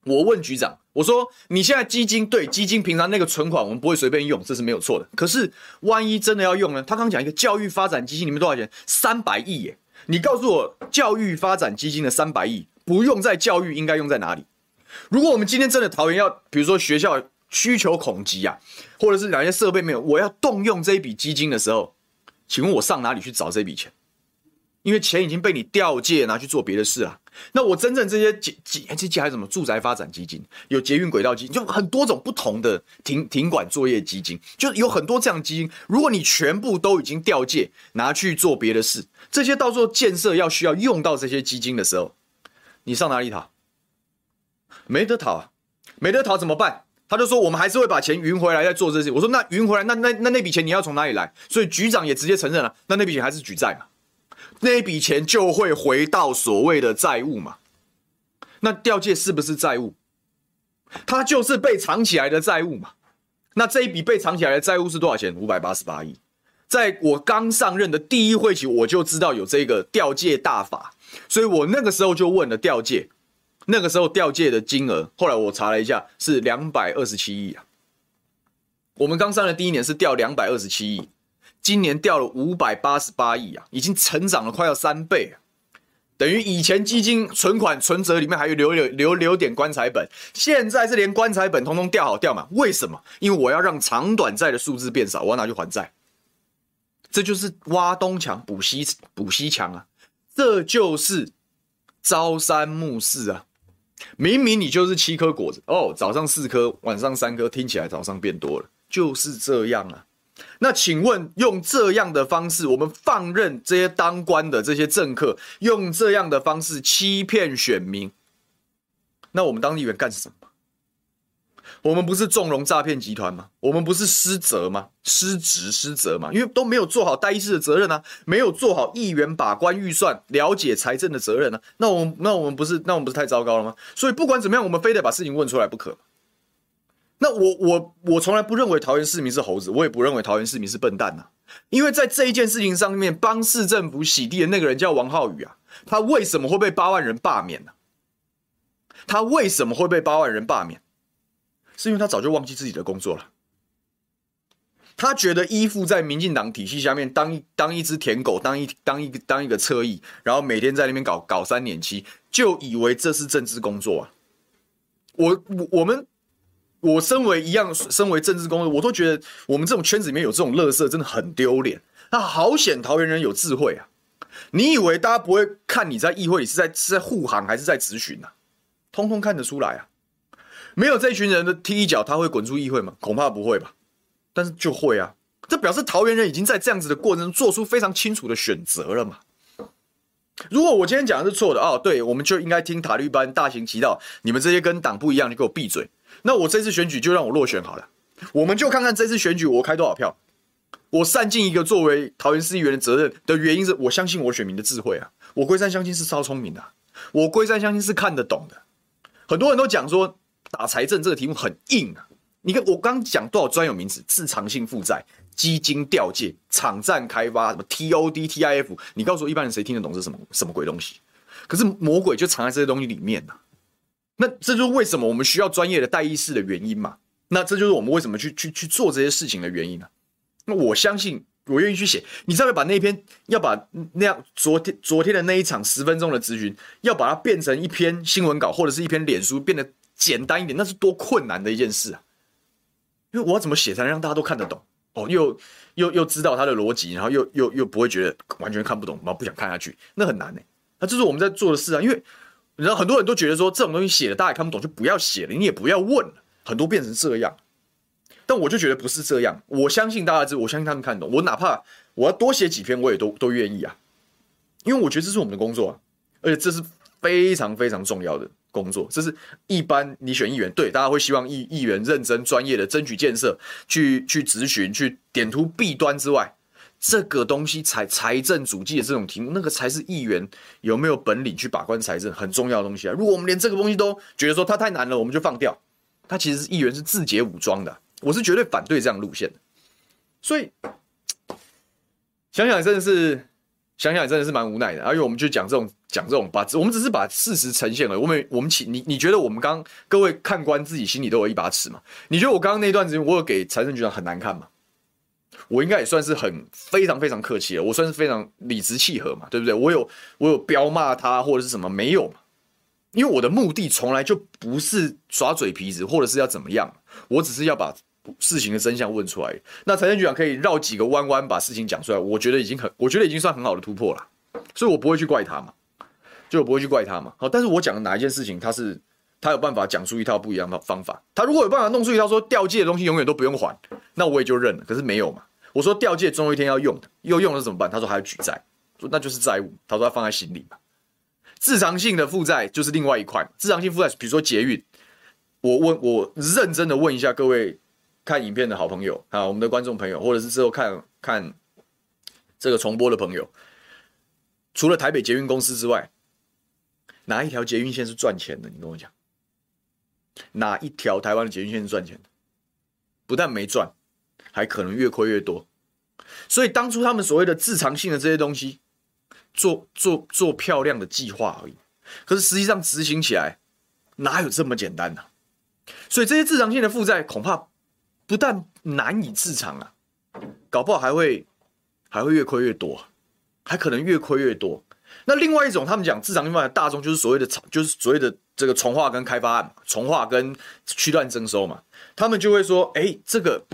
Speaker 1: 我问局长，我说你现在基金对基金平常那个存款我们不会随便用，这是没有错的。可是万一真的要用呢？他刚讲一个教育发展基金里面多少钱？三百亿耶！你告诉我教育发展基金的三百亿。不用在教育，应该用在哪里？如果我们今天真的桃园要，比如说学校需求恐急啊，或者是哪些设备没有，我要动用这一笔基金的时候，请问我上哪里去找这笔钱？因为钱已经被你调借拿去做别的事了。那我真正这些基基这些还有什么住宅发展基金，有捷运轨道基金，就很多种不同的停停管作业基金，就有很多这样基金。如果你全部都已经调借拿去做别的事，这些到时候建设要需要用到这些基金的时候。你上哪里讨？没得讨啊，没得讨怎么办？他就说我们还是会把钱匀回来再做这些。我说那匀回来，那那那那笔钱你要从哪里来？所以局长也直接承认了，那那笔钱还是举债嘛，那笔钱就会回到所谓的债务嘛。那调借是不是债务？它就是被藏起来的债务嘛。那这一笔被藏起来的债务是多少钱？五百八十八亿。在我刚上任的第一会期，我就知道有这个调借大法，所以我那个时候就问了调借。那个时候调借的金额，后来我查了一下，是两百二十七亿啊。我们刚上的第一年是调两百二十七亿，今年调了五百八十八亿啊，已经成长了快要三倍啊。等于以前基金存款存折里面还有留留留留点棺材本，现在是连棺材本通通调好调满。为什么？因为我要让长短债的数字变少，我要拿去还债。这就是挖东墙补西补西墙啊！这就是朝三暮四啊！明明你就是七颗果子哦，早上四颗，晚上三颗，听起来早上变多了，就是这样啊。那请问，用这样的方式，我们放任这些当官的这些政客用这样的方式欺骗选民，那我们当议员干什么？我们不是纵容诈骗集团吗？我们不是失责吗？失职失责吗？因为都没有做好代议士的责任啊，没有做好议员把关预算、了解财政的责任啊。那我们那我们不是那我们不是太糟糕了吗？所以不管怎么样，我们非得把事情问出来不可。那我我我从来不认为桃园市民是猴子，我也不认为桃园市民是笨蛋呐、因为在这一件事情上面，帮市政府洗地的那个人叫王浩宇啊，他为什么会被八万人罢免呢、他为什么会被八万人罢免？是因为他早就忘记自己的工作了。他觉得依附在民进党体系下面当一当一只舔狗，当一当一个当一个侧翼，然后每天在那边搞搞三年七，就以为这是政治工作啊。我我我们我身为一样身为政治工作，我都觉得我们这种圈子里面有这种乐色真的很丢脸。那好险桃园人有智慧啊！你以为大家不会看你在议会里是在是在护航还是在质询啊？通通看得出来啊！没有这群人的踢一脚，他会滚出议会吗？恐怕不会吧。但是就会啊，这表示桃园人已经在这样子的过程中做出非常清楚的选择了嘛。如果我今天讲的是错的哦，对，我们就应该听塔利班大行其道，你们这些跟党不一样，你给我闭嘴。那我这次选举就让我落选好了，我们就看看这次选举我开多少票。我善尽一个作为桃园市议员的责任的原因是我相信我选民的智慧啊，我龟山相亲是超聪明的，我龟山相亲是看得懂的。很多人都讲说。打财政这个题目很硬啊！你看我刚讲多少专有名词：自偿性负债、基金调借、场站开发、什么 TOD、TIF。你告诉我一般人谁听得懂是什么什么鬼东西？可是魔鬼就藏在这些东西里面呐、啊。那这就是为什么我们需要专业的代议士的原因嘛？那这就是我们为什么去去去做这些事情的原因呢、啊？那我相信我愿意去写。你知道要把那篇要把那样昨天昨天的那一场十分钟的咨询，要把它变成一篇新闻稿或者是一篇脸书，变得。简单一点，那是多困难的一件事啊！因为我要怎么写才能让大家都看得懂哦，又又又知道它的逻辑，然后又又又不会觉得完全看不懂，然后不想看下去，那很难呢。那这是我们在做的事啊！因为你知道很多人都觉得说这种东西写了大家也看不懂，就不要写了，你也不要问了，很多变成这样。但我就觉得不是这样，我相信大家知，我相信他们看懂。我哪怕我要多写几篇，我也都都愿意啊，因为我觉得这是我们的工作啊，而且这是非常非常重要的。工作，这是一般你选议员，对，大家会希望议议员认真专业的争取建设，去去质询，去点出弊端之外，这个东西财财政主计的这种题目，那个才是议员有没有本领去把关财政很重要的东西啊！如果我们连这个东西都觉得说它太难了，我们就放掉，它其实是议员是自解武装的，我是绝对反对这样路线的。所以想想真的是。想想真的是蛮无奈的，而且我们就讲这种讲这种，把我们只是把事实呈现了。我们我们请你，你觉得我们刚各位看官自己心里都有一把尺吗？你觉得我刚刚那段时间我有给财政局长很难看吗？我应该也算是很非常非常客气了，我算是非常理直气和嘛，对不对？我有我有飙骂他或者是什么没有嘛？因为我的目的从来就不是耍嘴皮子或者是要怎么样，我只是要把。事情的真相问出来，那财政局长可以绕几个弯弯把事情讲出来，我觉得已经很，我觉得已经算很好的突破了，所以我不会去怪他嘛，就不会去怪他嘛。好，但是我讲的哪一件事情，他是他有办法讲出一套不一样的方法，他如果有办法弄出一套说掉借的东西永远都不用还，那我也就认了。可是没有嘛，我说掉借总有一天要用的，又用了怎么办？他说还要举债，说那就是债务，他说他放在心里嘛。自偿性的负债就是另外一块。自偿性负债，比如说捷运，我问我认真的问一下各位看影片的好朋友啊，我们的观众朋友，或者是之后看看这个重播的朋友，除了台北捷运公司之外，哪一条捷运线是赚钱的？你跟我讲，哪一条台湾的捷运线是赚钱的？不但没赚，还可能越亏越多。所以当初他们所谓的自偿性的这些东西，做做做漂亮的计划而已。可是实际上执行起来，哪有这么简单呢、啊？所以这些自偿性的负债，恐怕不但难以自偿啊，搞不好还会还会越亏越多，还可能越亏越多。那另外一种，他们讲自偿性负债大众就是所谓的就是所谓的这个从化跟开发案嘛，重划跟区段征收嘛，他们就会说，哎，这个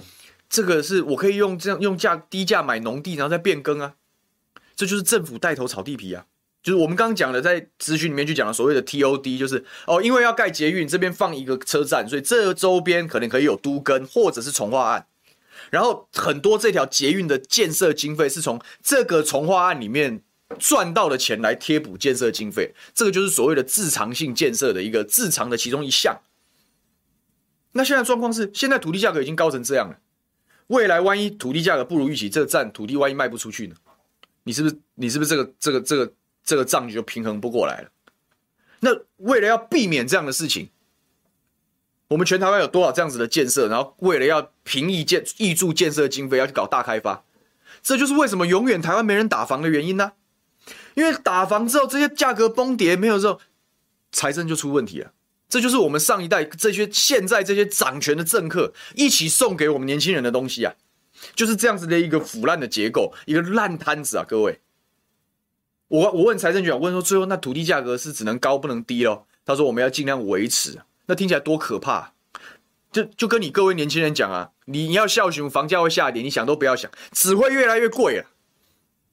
Speaker 1: 这个是我可以用这样用价低价买农地，然后再变更啊，这就是政府带头炒地皮啊，就是我们刚刚讲的，在资讯里面去讲的所谓的 TOD，就是哦，因为要盖捷运，这边放一个车站，所以这周边可能可以有都更或者是从化案，然后很多这条捷运的建设经费是从这个从化案里面。赚到的钱来贴补建设经费，这个就是所谓的自偿性建设的一个自偿的其中一项。那现在状况是，现在土地价格已经高成这样了，未来万一土地价格不如预期，这个站土地万一卖不出去呢？你是不是你是不是这个这个这个这个账就平衡不过来了？那为了要避免这样的事情，我们全台湾有多少这样子的建设？然后为了要平抑建挹注建设经费，要去搞大开发，这就是为什么永远台湾没人打房的原因呢？因为打房之后，这些价格崩跌没有之后，财政就出问题了。这就是我们上一代这些现在这些掌权的政客一起送给我们年轻人的东西啊，就是这样子的一个腐烂的结构，一个烂摊子啊！各位，我我问财政局长，问说最后那土地价格是只能高不能低咯？他说我们要尽量维持，那听起来多可怕！就就跟你各位年轻人讲啊，你你要孝顺，房价会下跌，你想都不要想，只会越来越贵啊。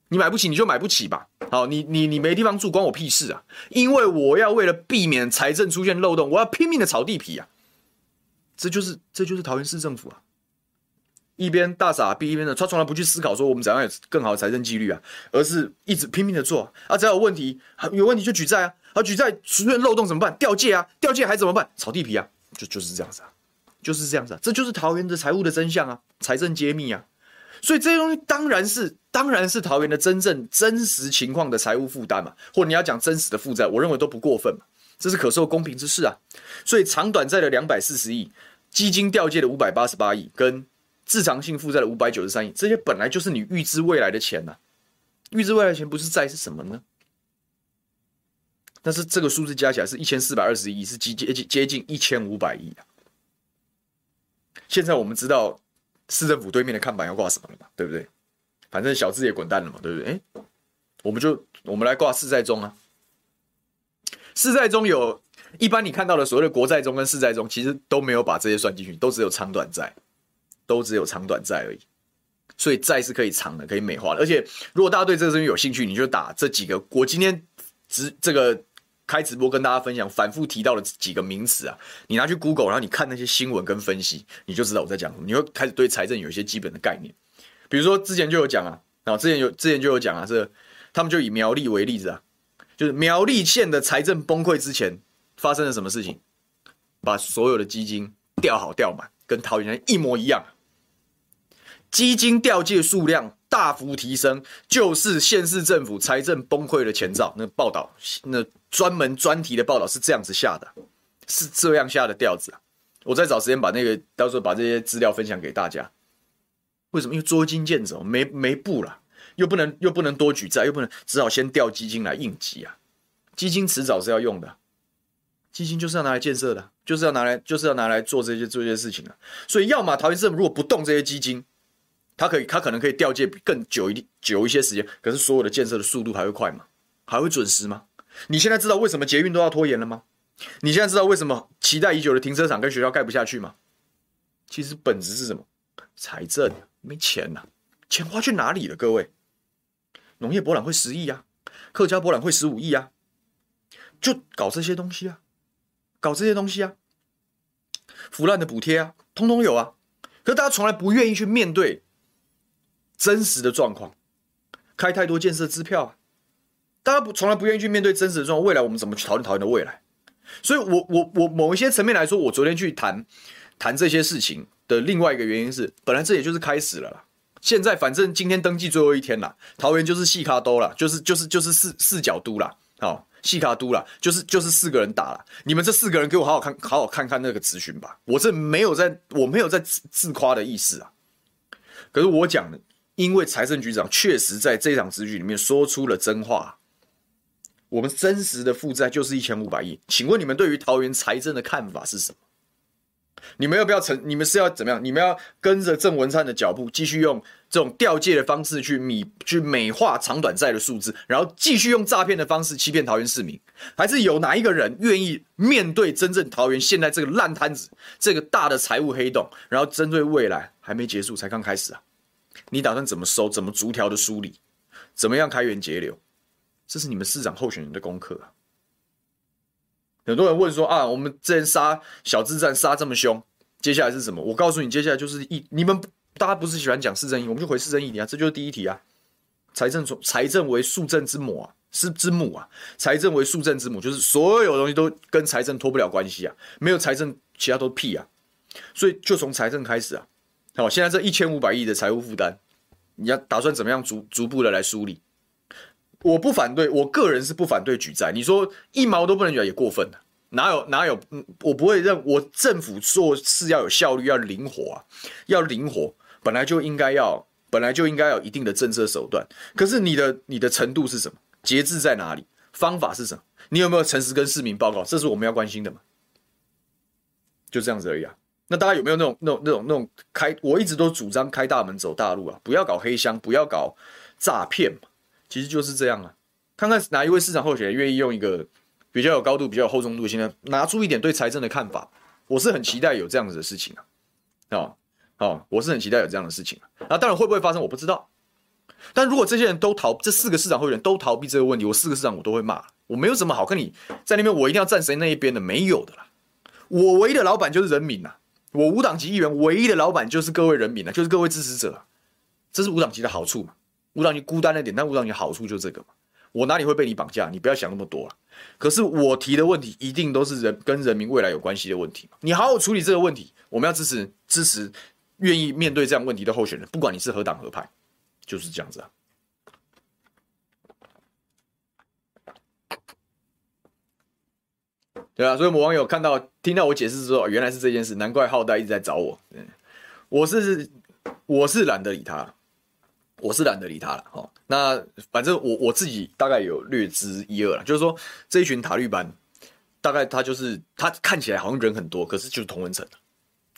Speaker 1: 你买不起你就买不起吧，好，你你你没地方住关我屁事啊！因为我要为了避免财政出现漏洞，我要拼命的炒地皮啊！这就是这就是桃园市政府啊，一边大傻逼一边的，他从来不去思考说我们怎样有更好的财政纪律啊，而是一直拼命的做啊，只要有问题有问题就举债啊，啊举债出现漏洞怎么办？调借啊，调借还怎么办？炒地皮啊，就就是这样子啊，就是这样子啊，这就是桃园的财务的真相啊，财政揭秘啊。所以这些东西当然是，当然是桃园的真正真实情况的财务负担嘛，或者你要讲真实的负债，我认为都不过分嘛，这是可受公平之事啊。所以长短债的两百四十亿，基金调借的五百八十八亿，跟自偿性负债的五百九十三亿，这些本来就是你预支未来的钱呐、预支未来钱不是债是什么呢？但是这个数字加起来是一千四百二十亿，是接接近接近一千五百亿啊。现在我们知道。市政府对面的看板要挂什么了嘛？对不对？反正小字也滚蛋了嘛，对不对？哎，我们就我们来挂市债中啊。市债中有一般你看到的所谓的国债中跟市债中，其实都没有把这些算进去，都只有长短债，都只有长短债而已。所以债是可以长的，可以美化的。而且如果大家对这个东西有兴趣，你就打这几个。我今天只这个。开直播跟大家分享，反复提到的几个名词啊，你拿去 Google，然后你看那些新闻跟分析，你就知道我在讲什么。你会开始对财政有一些基本的概念。比如说之前就有讲啊，然后之前有之前就有讲啊，这他们就以苗栗为例子啊，就是苗栗县的财政崩溃之前发生了什么事情，把所有的基金调好调满，跟桃园一模一样，基金调借数量。大幅提升，就是县市政府财政崩溃的前兆。那报道，那专门专题的报道是这样子下的，是这样下的调子。我再找时间把那个，到时候把这些资料分享给大家。为什么？因为捉襟见肘，没没布了，又不能又不能多举债，又不能，只好先调基金来应急啊。基金迟早是要用的，基金就是要拿来建设的，就是要拿来就是要拿来做这些做这些事情的。所以，要么桃园政府如果不动这些基金。他可以，他可能可以调借更久一点、久一些时间，可是所有的建设的速度还会快吗？还会准时吗？你现在知道为什么捷运都要拖延了吗？你现在知道为什么期待已久的停车场跟学校盖不下去吗？其实本质是什么？财政没钱呐、钱花去哪里了？各位，农业博览会十亿啊，客家博览会十五亿啊，就搞这些东西啊，搞这些东西啊，腐烂的补贴啊，通通有啊，可是大家从来不愿意去面对。真实的状况，开太多建设支票，大家不从来不愿意去面对真实的状况。未来我们怎么去讨论桃园的未来？所以我，我我某一些层面来说，我昨天去谈谈这些事情的另外一个原因是，本来这也就是开始了啦。现在反正今天登记最后一天了，桃园就是细卡都了，就是就是就是四四角都了，好细卡都了，就是就是四个人打了。你们这四个人给我好好看好好看看那个咨询吧，我这没有在我没有在自自夸的意思啊。可是我讲的，因为财政局长确实在这场质询里面说出了真话，我们真实的负债就是一千五百亿。请问你们对于桃园财政的看法是什么？你们要不要成？你们是要怎么样？你们要跟着郑文灿的脚步，继续用这种调借的方式去米去美化长短债的数字，然后继续用诈骗的方式欺骗桃园市民？还是有哪一个人愿意面对真正桃园现在这个烂摊子，这个大的财务黑洞，然后针对未来还没结束，才刚开始啊？你打算怎么收？怎么逐条的梳理？怎么样开源节流？这是你们市长候选人的功课啊！很多人问说啊，我们之前杀小智战杀这么凶，接下来是什么？我告诉你，接下来就是一你们大家不是喜欢讲市政议，我们就回市政议题啊，这就是第一题啊。财政从财政为数政之母啊，是之母啊。财政为数政之母，就是所有东西都跟财政脱不了关系啊，没有财政，其他都屁啊。所以就从财政开始啊。好，现在这一千五百亿的财务负担，你要打算怎么样逐逐步的来梳理？我不反对，我个人是不反对举债。你说一毛都不能举也过分了，哪有哪有？我不会认，我政府做事要有效率，要灵活啊，要灵活，本来就应该要，本来就应该有一定的政策手段。可是你的你的程度是什么？节制在哪里？方法是什么？你有没有诚实跟市民报告？这是我们要关心的嘛？就这样子而已啊。那大家有没有那种那种那种那种开？我一直都主张开大门走大路啊，不要搞黑箱，不要搞诈骗嘛。其实就是这样啊，看看哪一位市长候选人愿意用一个比较有高度、比较有厚重度的，现在拿出一点对财政的看法，我是很期待有这样子的事情啊，哦哦，我是很期待有这样的事情啊。那当然会不会发生我不知道，但如果这些人都逃，这四个市长候选人都逃避这个问题，我四个市长我都会骂，我没有什么好跟你在那边，我一定要站谁那一边的，没有的啦。我唯一的老板就是人民呐，我无党籍议员唯一的老板就是各位人民啊，就是各位支持者，这是无党籍的好处嘛。无党籍孤单了点，但无党籍好处就这个嘛。我哪里会被你绑架？你不要想那么多了。可是我提的问题一定都是人跟人民未来有关系的问题嘛。你好好处理这个问题，我们要支持支持愿意面对这样问题的候选人，不管你是何党何派，就是这样子啊。对啊，所以我们网友看到听到我解释之后，原来是这件事，难怪浩代一直在找我。我是我是懒得理他。我是懒得理他了，哈。那反正我我自己大概有略知一二了，就是说这一群塔绿班，大概他就是他看起来好像人很多，可是就是同文层，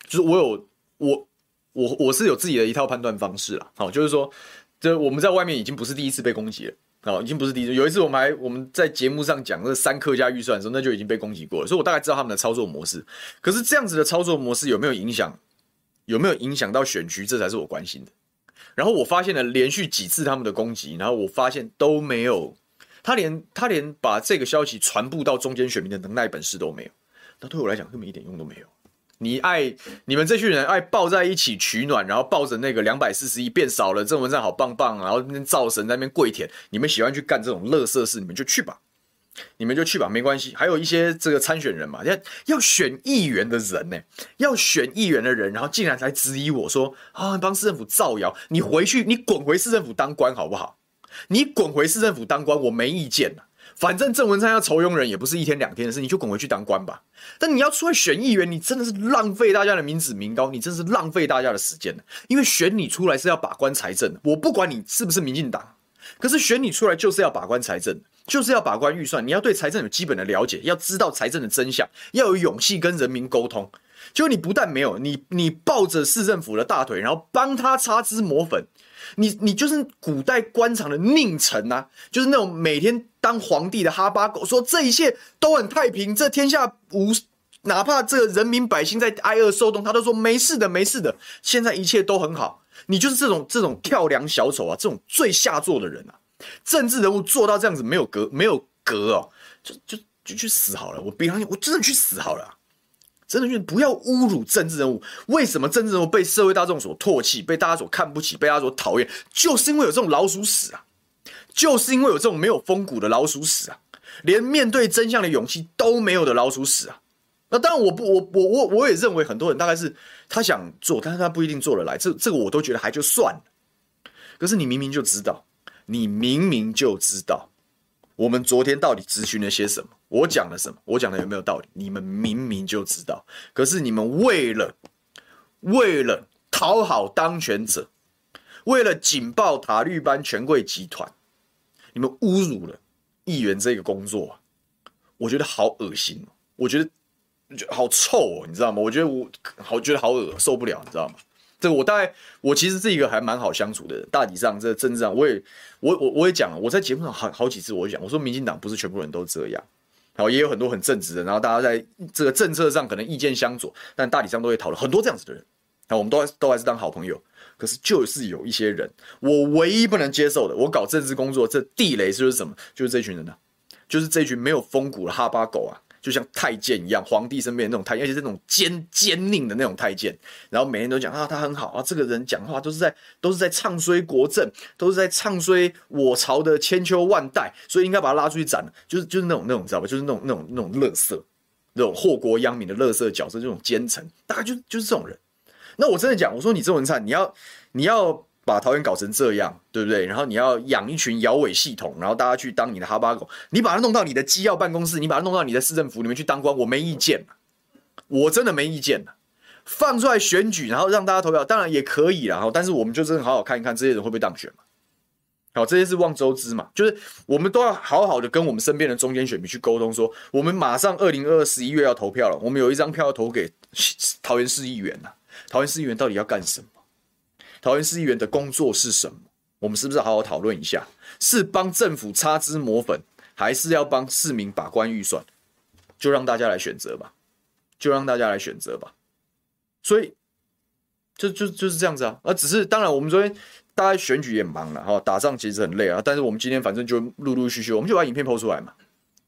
Speaker 1: 就是我有我我我是有自己的一套判断方式了，好，就是说这我们在外面已经不是第一次被攻击了，哦，已经不是第一次，有一次我们还我们在节目上讲那三客家预算的时候，那就已经被攻击过了，所以我大概知道他们的操作模式。可是这样子的操作模式有没有影响？有没有影响到选区？这才是我关心的。然后我发现了连续几次他们的攻击，然后我发现都没有，他连他连把这个消息传布到中间选民的能耐本事都没有，那对我来讲根本一点用都没有。你爱你们这群人爱抱在一起取暖，然后抱着那个两百四十亿变少了，郑文灿好棒棒，然后那边造神在那边跪舔，你们喜欢去干这种垃圾事，你们就去吧。你们就去吧，没关系。还有一些这个参选人嘛，要要选议员的人呢，要选议员的人，然后竟然才质疑我说啊，帮市政府造谣，你回去，你滚回市政府当官好不好？你滚回市政府当官，我没意见。反正郑文灿要酬庸人也不是一天两天的事，你就滚回去当官吧。但你要出来选议员，你真的是浪费大家的民脂民膏，你真是浪费大家的时间。因为选你出来是要把关财政，我不管你是不是民进党，可是选你出来就是要把关财政。就是要把关预算，你要对财政有基本的了解，要知道财政的真相，要有勇气跟人民沟通。就你不但没有，你你抱着市政府的大腿，然后帮他擦脂抹粉，你你就是古代官场的佞臣啊，就是那种每天当皇帝的哈巴狗，说这一切都很太平，这天下无，哪怕这个人民百姓在挨饿受冻，他都说没事的，没事的，现在一切都很好。你就是这种这种跳梁小丑啊，这种最下作的人啊。政治人物做到这样子没有格没有格哦，就就就去死好了！我比方我真的去死好了，真的去不要侮辱政治人物。为什么政治人物被社会大众所唾弃，被大家所看不起，被大家所讨厌？就是因为有这种老鼠屎啊！就是因为有这种没有风骨的老鼠屎啊，连面对真相的勇气都没有的老鼠屎啊。那当然，我不，我我我我也认为很多人大概是他想做，但是他不一定做得来。这这个我都觉得还就算了。可是你明明就知道，你明明就知道，我们昨天到底咨询了些什么？我讲了什么？我讲的有没有道理？你们明明就知道，可是你们为了为了讨好当权者，为了警报塔绿班权贵集团，你们侮辱了议员这个工作！我觉得好恶心，我觉得。好臭哦，你知道吗？我觉得我好觉得好恶，受不了，你知道吗？这个我大概我其实是一个还蛮好相处的人，大体上这政治上我也我我我也讲了，我在节目上好好几次我讲，我说民进党不是全部人都这样，然后也有很多很正直的，然后大家在这个政策上可能意见相左，但大体上都会讨论很多这样子的人，那我们都还都还是当好朋友。可是就是有一些人，我唯一不能接受的，我搞政治工作这地雷就是什么？就是这群人呢、啊，就是这群没有风骨的哈巴狗啊。就像太监一样，皇帝身边那种太监，而且是那种奸奸佞的那种太监，然后每天都讲啊，他很好啊，这个人讲话都是在都是在唱衰国政，都是在唱衰我朝的千秋万代，所以应该把他拉出去斩。就是就是那种那种你知道吧？就是那种那种那种乐色，那种祸国殃民的乐色角色，这种奸臣，大概就就是这种人。那我真的讲，我说你郑文灿，你要你要。把桃园搞成这样，对不对？然后你要养一群摇尾系统，然后大家去当你的哈巴狗，你把它弄到你的机要办公室，你把它弄到你的市政府里面去当官，我没意见，我真的没意见。放出来选举，然后让大家投票，当然也可以啦。但是我们就真的好好看一看这些人会不会当选嘛？好，这些是望周知嘛，就是我们都要好好的跟我们身边的中间选民去沟通说，说我们马上二零二二十一月要投票了，我们有一张票要投给桃园市议员呐，桃园市议员到底要干什么？桃园市议员的工作是什么？我们是不是好好讨论一下？是帮政府擦脂抹粉，还是要帮市民把关预算？就让大家来选择吧，就让大家来选择吧。所以，就就就是这样子啊。啊只是当然，我们昨天大家选举也忙了哈，打仗其实很累啊。但是我们今天反正就陆陆续续，我们就把影片 PO 出来嘛。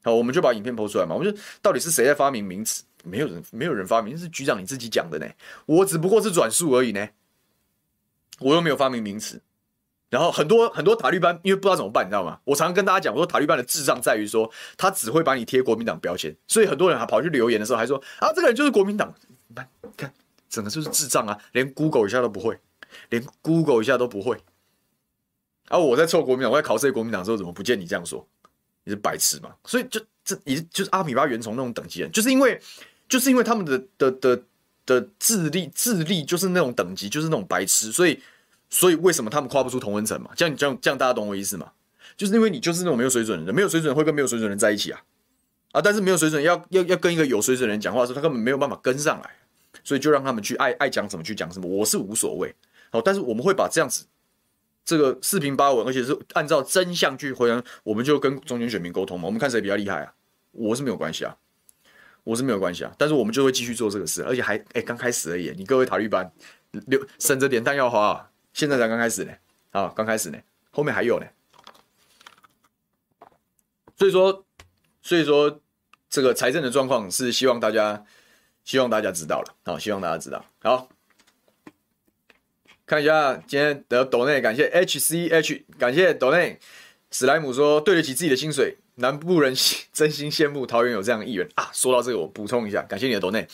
Speaker 1: 好，我们就把影片 PO 出来嘛。我们就到底是谁在发明名词？没有人，没有人发明，是局长你自己讲的呢。我只不过是转述而已呢。我又没有发明名词，然后很多很多塔利班，因为不知道怎么办，你知道吗？我常常跟大家讲，我说塔利班的智障在于说，他只会把你贴国民党标签，所以很多人还跑去留言的时候还说啊，这个人就是国民党，你看，整个就是智障啊，连 Google 一下都不会，连 Google 一下都不会。啊，我在凑国民党，我在考这些国民党的时候，怎么不见你这样说？你是白痴吗？所以就这也就是阿米巴原虫那种等级人，就是因为就是因为他们的的的的智力智力就是那种等级，就是那种白痴，所以。所以为什么他们跨不出同温层嘛？这样这样这样大家懂我意思吗？就是因为你就是那种没有水准的人，没有水准会跟没有水准的人在一起啊啊！但是没有水准要要要跟一个有水准的人讲话的时候，他根本没有办法跟上来，所以就让他们去爱爱讲什么去讲什么，我是无所谓。好，但是我们会把这样子这个四平八稳，而且是按照真相去回答，我们就跟中间选民沟通嘛。我们看谁比较厉害啊？我是没有关系啊，我是没有关系啊。但是我们就会继续做这个事，而且还哎刚开始而已。你各位塔利班留省着点弹药花啊！现在才刚开始呢，啊，刚开始呢，后面还有呢，所以说，所以说，这个财政的状况是希望大家，希望大家知道了，好，希望大家知道，好，看一下今天的抖内，感谢 H C H，感谢抖内，史莱姆说对得起自己的薪水，南部人真心羡慕桃园有这样的议员。啊。说到这个，我补充一下，感谢你的抖内，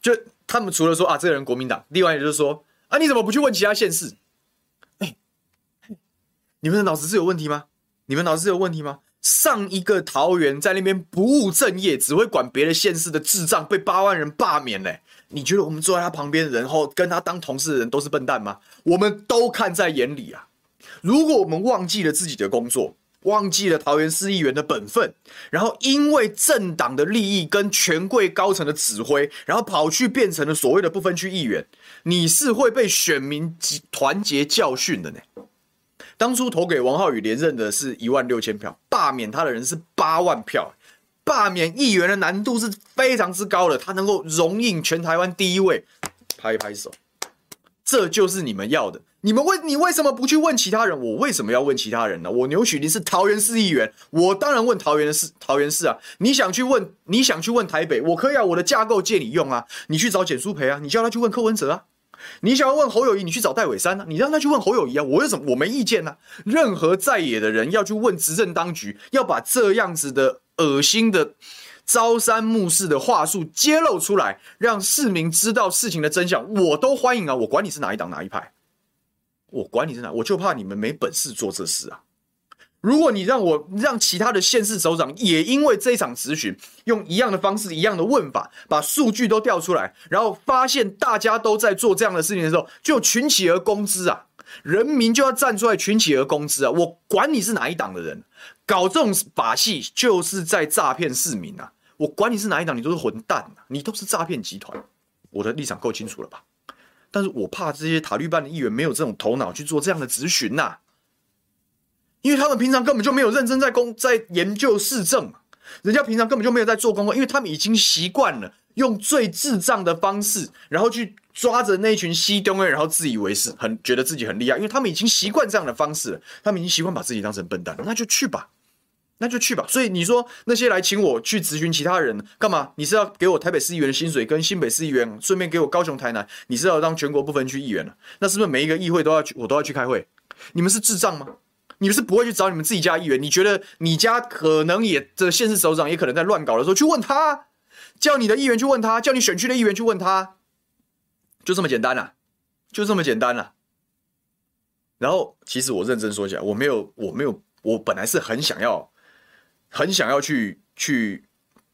Speaker 1: 就他们除了说啊，这个人国民党，另外也就是说啊，你怎么不去问其他县市？你们的脑子是有问题吗？你们脑子是有问题吗？上一个桃园在那边不务正业，只会管别的县市的智障，被八万人罢免嘞！你觉得我们坐在他旁边的人，后跟他当同事的人都是笨蛋吗？我们都看在眼里啊！如果我们忘记了自己的工作，忘记了桃园市议员的本分，然后因为政党的利益跟权贵高层的指挥，然后跑去变成了所谓的不分区议员，你是会被选民团结教训的呢？当初投给王浩宇连任的是一万六千票，罢免他的人是八万票。罢免议员的难度是非常之高的，他能够荣膺全台湾第一位，拍一拍手，这就是你们要的。你们问，你为什么不去问其他人？我为什么要问其他人呢？我牛煦庭是桃园市议员，我当然问桃园市，桃园市啊。你想去问，你想去问台北，我可以啊，我的架构借你用啊。你去找简书培啊，你叫他去问柯文哲啊。你想要问侯友谊，你去找戴伟山啊，你让他去问侯友谊啊，我有什么？我没意见呢、任何在野的人要去问执政当局，要把这样子的恶心的朝三暮四的话术揭露出来，让市民知道事情的真相，我都欢迎啊。我管你是哪一党哪一派，我管你是哪，我就怕你们没本事做这事啊。如果你让我让其他的县市首长也因为这一场质询，用一样的方式、一样的问法，把数据都调出来，然后发现大家都在做这样的事情的时候，就群起而攻之啊！人民就要站出来群起而攻之啊！我管你是哪一党的人，搞这种把戏就是在诈骗市民啊！我管你是哪一党，你都是混蛋啊，你都是诈骗集团。我的立场够清楚了吧？但是我怕这些塔绿班的议员没有这种头脑去做这样的质询呐。因为他们平常根本就没有认真在工在研究市政，人家平常根本就没有在做功课，因为他们已经习惯了用最智障的方式，然后去抓着那群西东人，然后自以为是，很觉得自己很厉害，因为他们已经习惯这样的方式了，他们已经习惯把自己当成笨蛋，那就去吧，那就去吧。所以你说那些来请我去咨询其他人干嘛？你是要给我台北市议员的薪水，跟新北市议员，顺便给我高雄、台南？你是要当全国不分区议员了？那是不是每一个议会都要去？我都要去开会？你们是智障吗？你们是不会去找你们自己家议员？你觉得你家可能也这县市首长也可能在乱搞的时候去问他，叫你的议员去问他，叫你选区的议员去问他，就这么简单呐、啊，就这么简单了、然后，其实我认真说起来，我没有，我没有，我本来是很想要，很想要去去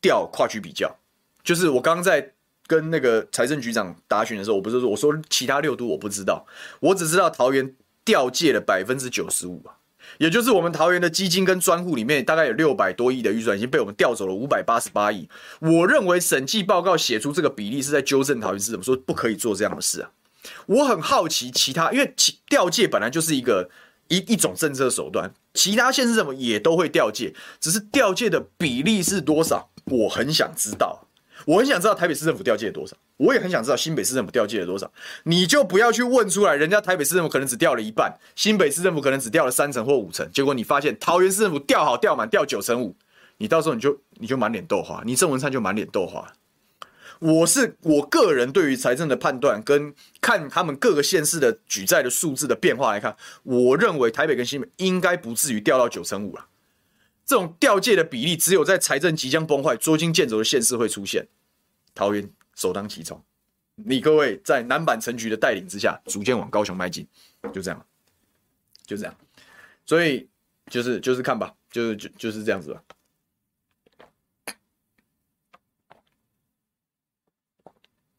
Speaker 1: 调跨区比较，就是我刚刚在跟那个财政局长答询的时候，我不是说我说其他六都我不知道，我只知道桃园调借了百分之九十五啊。也就是我们桃园的基金跟专户里面，大概有六百多亿的预算已经被我们调走了五百八十八亿。我认为审计报告写出这个比例是在纠正桃园市怎么说不可以做这样的事啊。我很好奇其他，因为其调借本来就是一个一一种政策手段，其他县市怎么也都会调借，只是调借的比例是多少，我很想知道。我很想知道台北市政府调借了多少，我也很想知道新北市政府调借了多少。你就不要去问出来，人家台北市政府可能只调了一半，新北市政府可能只调了三成或五成，结果你发现桃园市政府调好调满调九成五，你到时候你就你就满脸豆花，你郑文灿就满脸豆花。我是我个人对于财政的判断跟看他们各个县市的举债的数字的变化来看，我认为台北跟新北应该不至于调到九成五了。这种调借的比例，只有在财政即将崩坏、捉襟见肘的县市会出现。桃园首当其冲，你各位在南板陈局的带领之下，逐渐往高雄迈进，就这样，就这样。所以就是就是看吧，就是就就是这样子吧。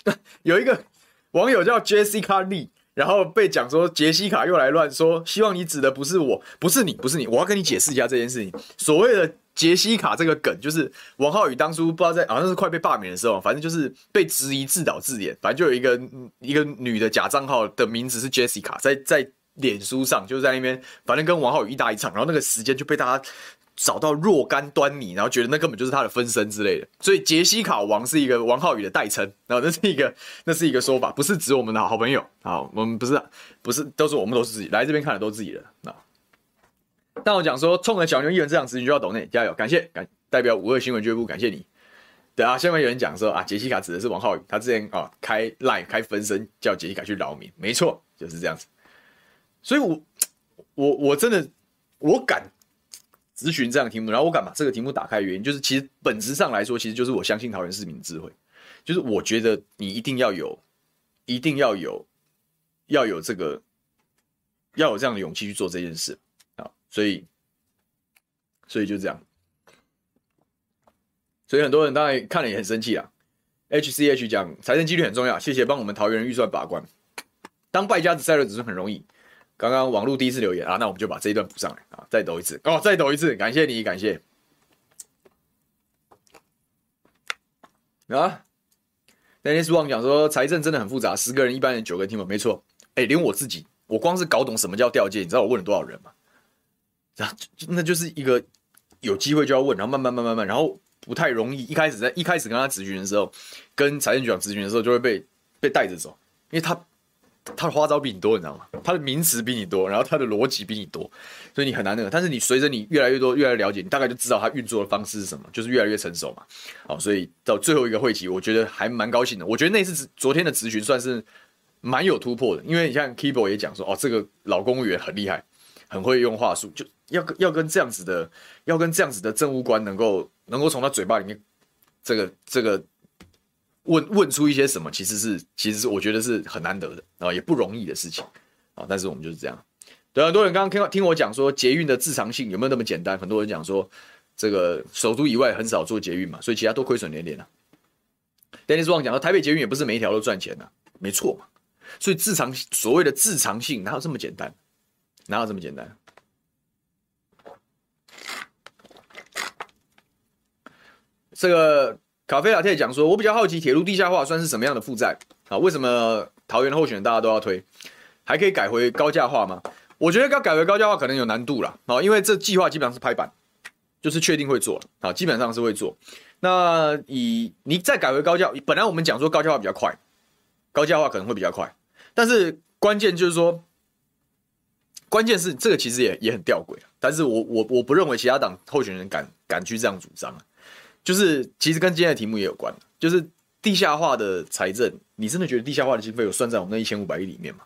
Speaker 1: *laughs* 有一个网友叫 Jessica Lee。然后被讲说杰西卡又来乱说，希望你指的不是我，不是你，不是你，我要跟你解释一下这件事情。所谓的杰西卡这个梗，就是王浩宇当初不知道在好像是快被罢免的时候，反正就是被质疑自导自演，反正就有一个一个女的假账号的名字是杰西卡，在在脸书上就是在那边，反正跟王浩宇一搭一唱，然后那个时间就被大家。找到若干端倪，然后觉得那根本就是他的分身之类的，所以杰西卡王是一个王浩宇的代称，然后那是一个 *laughs* 那是一个说法，不是指我们的好朋友啊，我们不是不是都是我们都是自己来这边看的都是自己的啊。但我讲说，冲着小牛议员这样子，你就要懂内加油，感谢感代表五二新闻俱乐部感谢你。对啊，下面有人讲说啊，杰西卡指的是王浩宇，他之前啊开 line 开分身叫杰西卡去扰民，没错，就是这样子。所以我我我真的我敢。咨询这样的题目，然后我敢把这个题目打开的原因，就是其实本质上来说，其实就是我相信桃园市民智慧，就是我觉得你一定要有，一定要有，要有这个，要有这样的勇气去做这件事啊，所以，所以就这样，所以很多人当然看了也很生气啊。HCH 讲财政纪律很重要，谢谢帮我们桃园人预算把关，当败家子赛勒子孙很容易。刚刚网络第一次留言啊，那我们就把这一段补上来啊，再抖一次哦，再抖一次，感谢你，感谢啊。Dennis Wang 讲说，财政真的很复杂，十个人一般人九个人听吗？没错，哎、连我自己，我光是搞懂什么叫调借，你知道我问了多少人吗？啊，那就是一个有机会就要问，然后慢慢慢慢慢，然后不太容易。一开始在一开始跟他咨询的时候，跟财政局长咨询的时候，就会被被带着走，因为他。他的花招比你多，你知道吗？他的名词比你多，然后他的逻辑比你多，所以你很难那个。但是你随着你越来越多，越来越了解，你大概就知道他运作的方式是什么，就是越来越成熟嘛。好，所以到最后一个会期，我觉得还蛮高兴的。我觉得那次昨天的咨询算是蛮有突破的，因为你像 Keyboard 也讲说，哦，这个老公务员很厉害，很会用话术，就要跟要跟这样子的，要跟这样子的政务官能够能够从他嘴巴里面，这个这个问问出一些什么，其实是其实是我觉得是很难得的啊，也不容易的事情啊。但是我们就是这样，对，很多人刚刚听听我讲说捷运的自偿性有没有那么简单？很多人讲说，这个首都以外很少做捷运嘛，所以其他都亏损连连啊。Dennis Wang 讲说，台北捷运也不是每一条都赚钱的，没错嘛。所以自偿所谓的自偿性哪有这么简单？哪有这么简单？这个卡菲拉特讲说，我比较好奇，铁路地下化算是什么样的负债啊？为什么桃园的候选人大家都要推？还可以改回高架化吗？我觉得要改回高架化可能有难度了啊，因为这计划基本上是拍板，就是确定会做啊，基本上是会做。那以你再改回高架，本来我们讲说高架化比较快，高架化可能会比较快，但是关键就是说，关键是这个其实也也很吊诡，但是我我我不认为其他党候选人敢敢去这样主张，就是其实跟今天的题目也有关，就是地下化的财政，你真的觉得地下化的经费有算在我们那一千五百亿里面吗？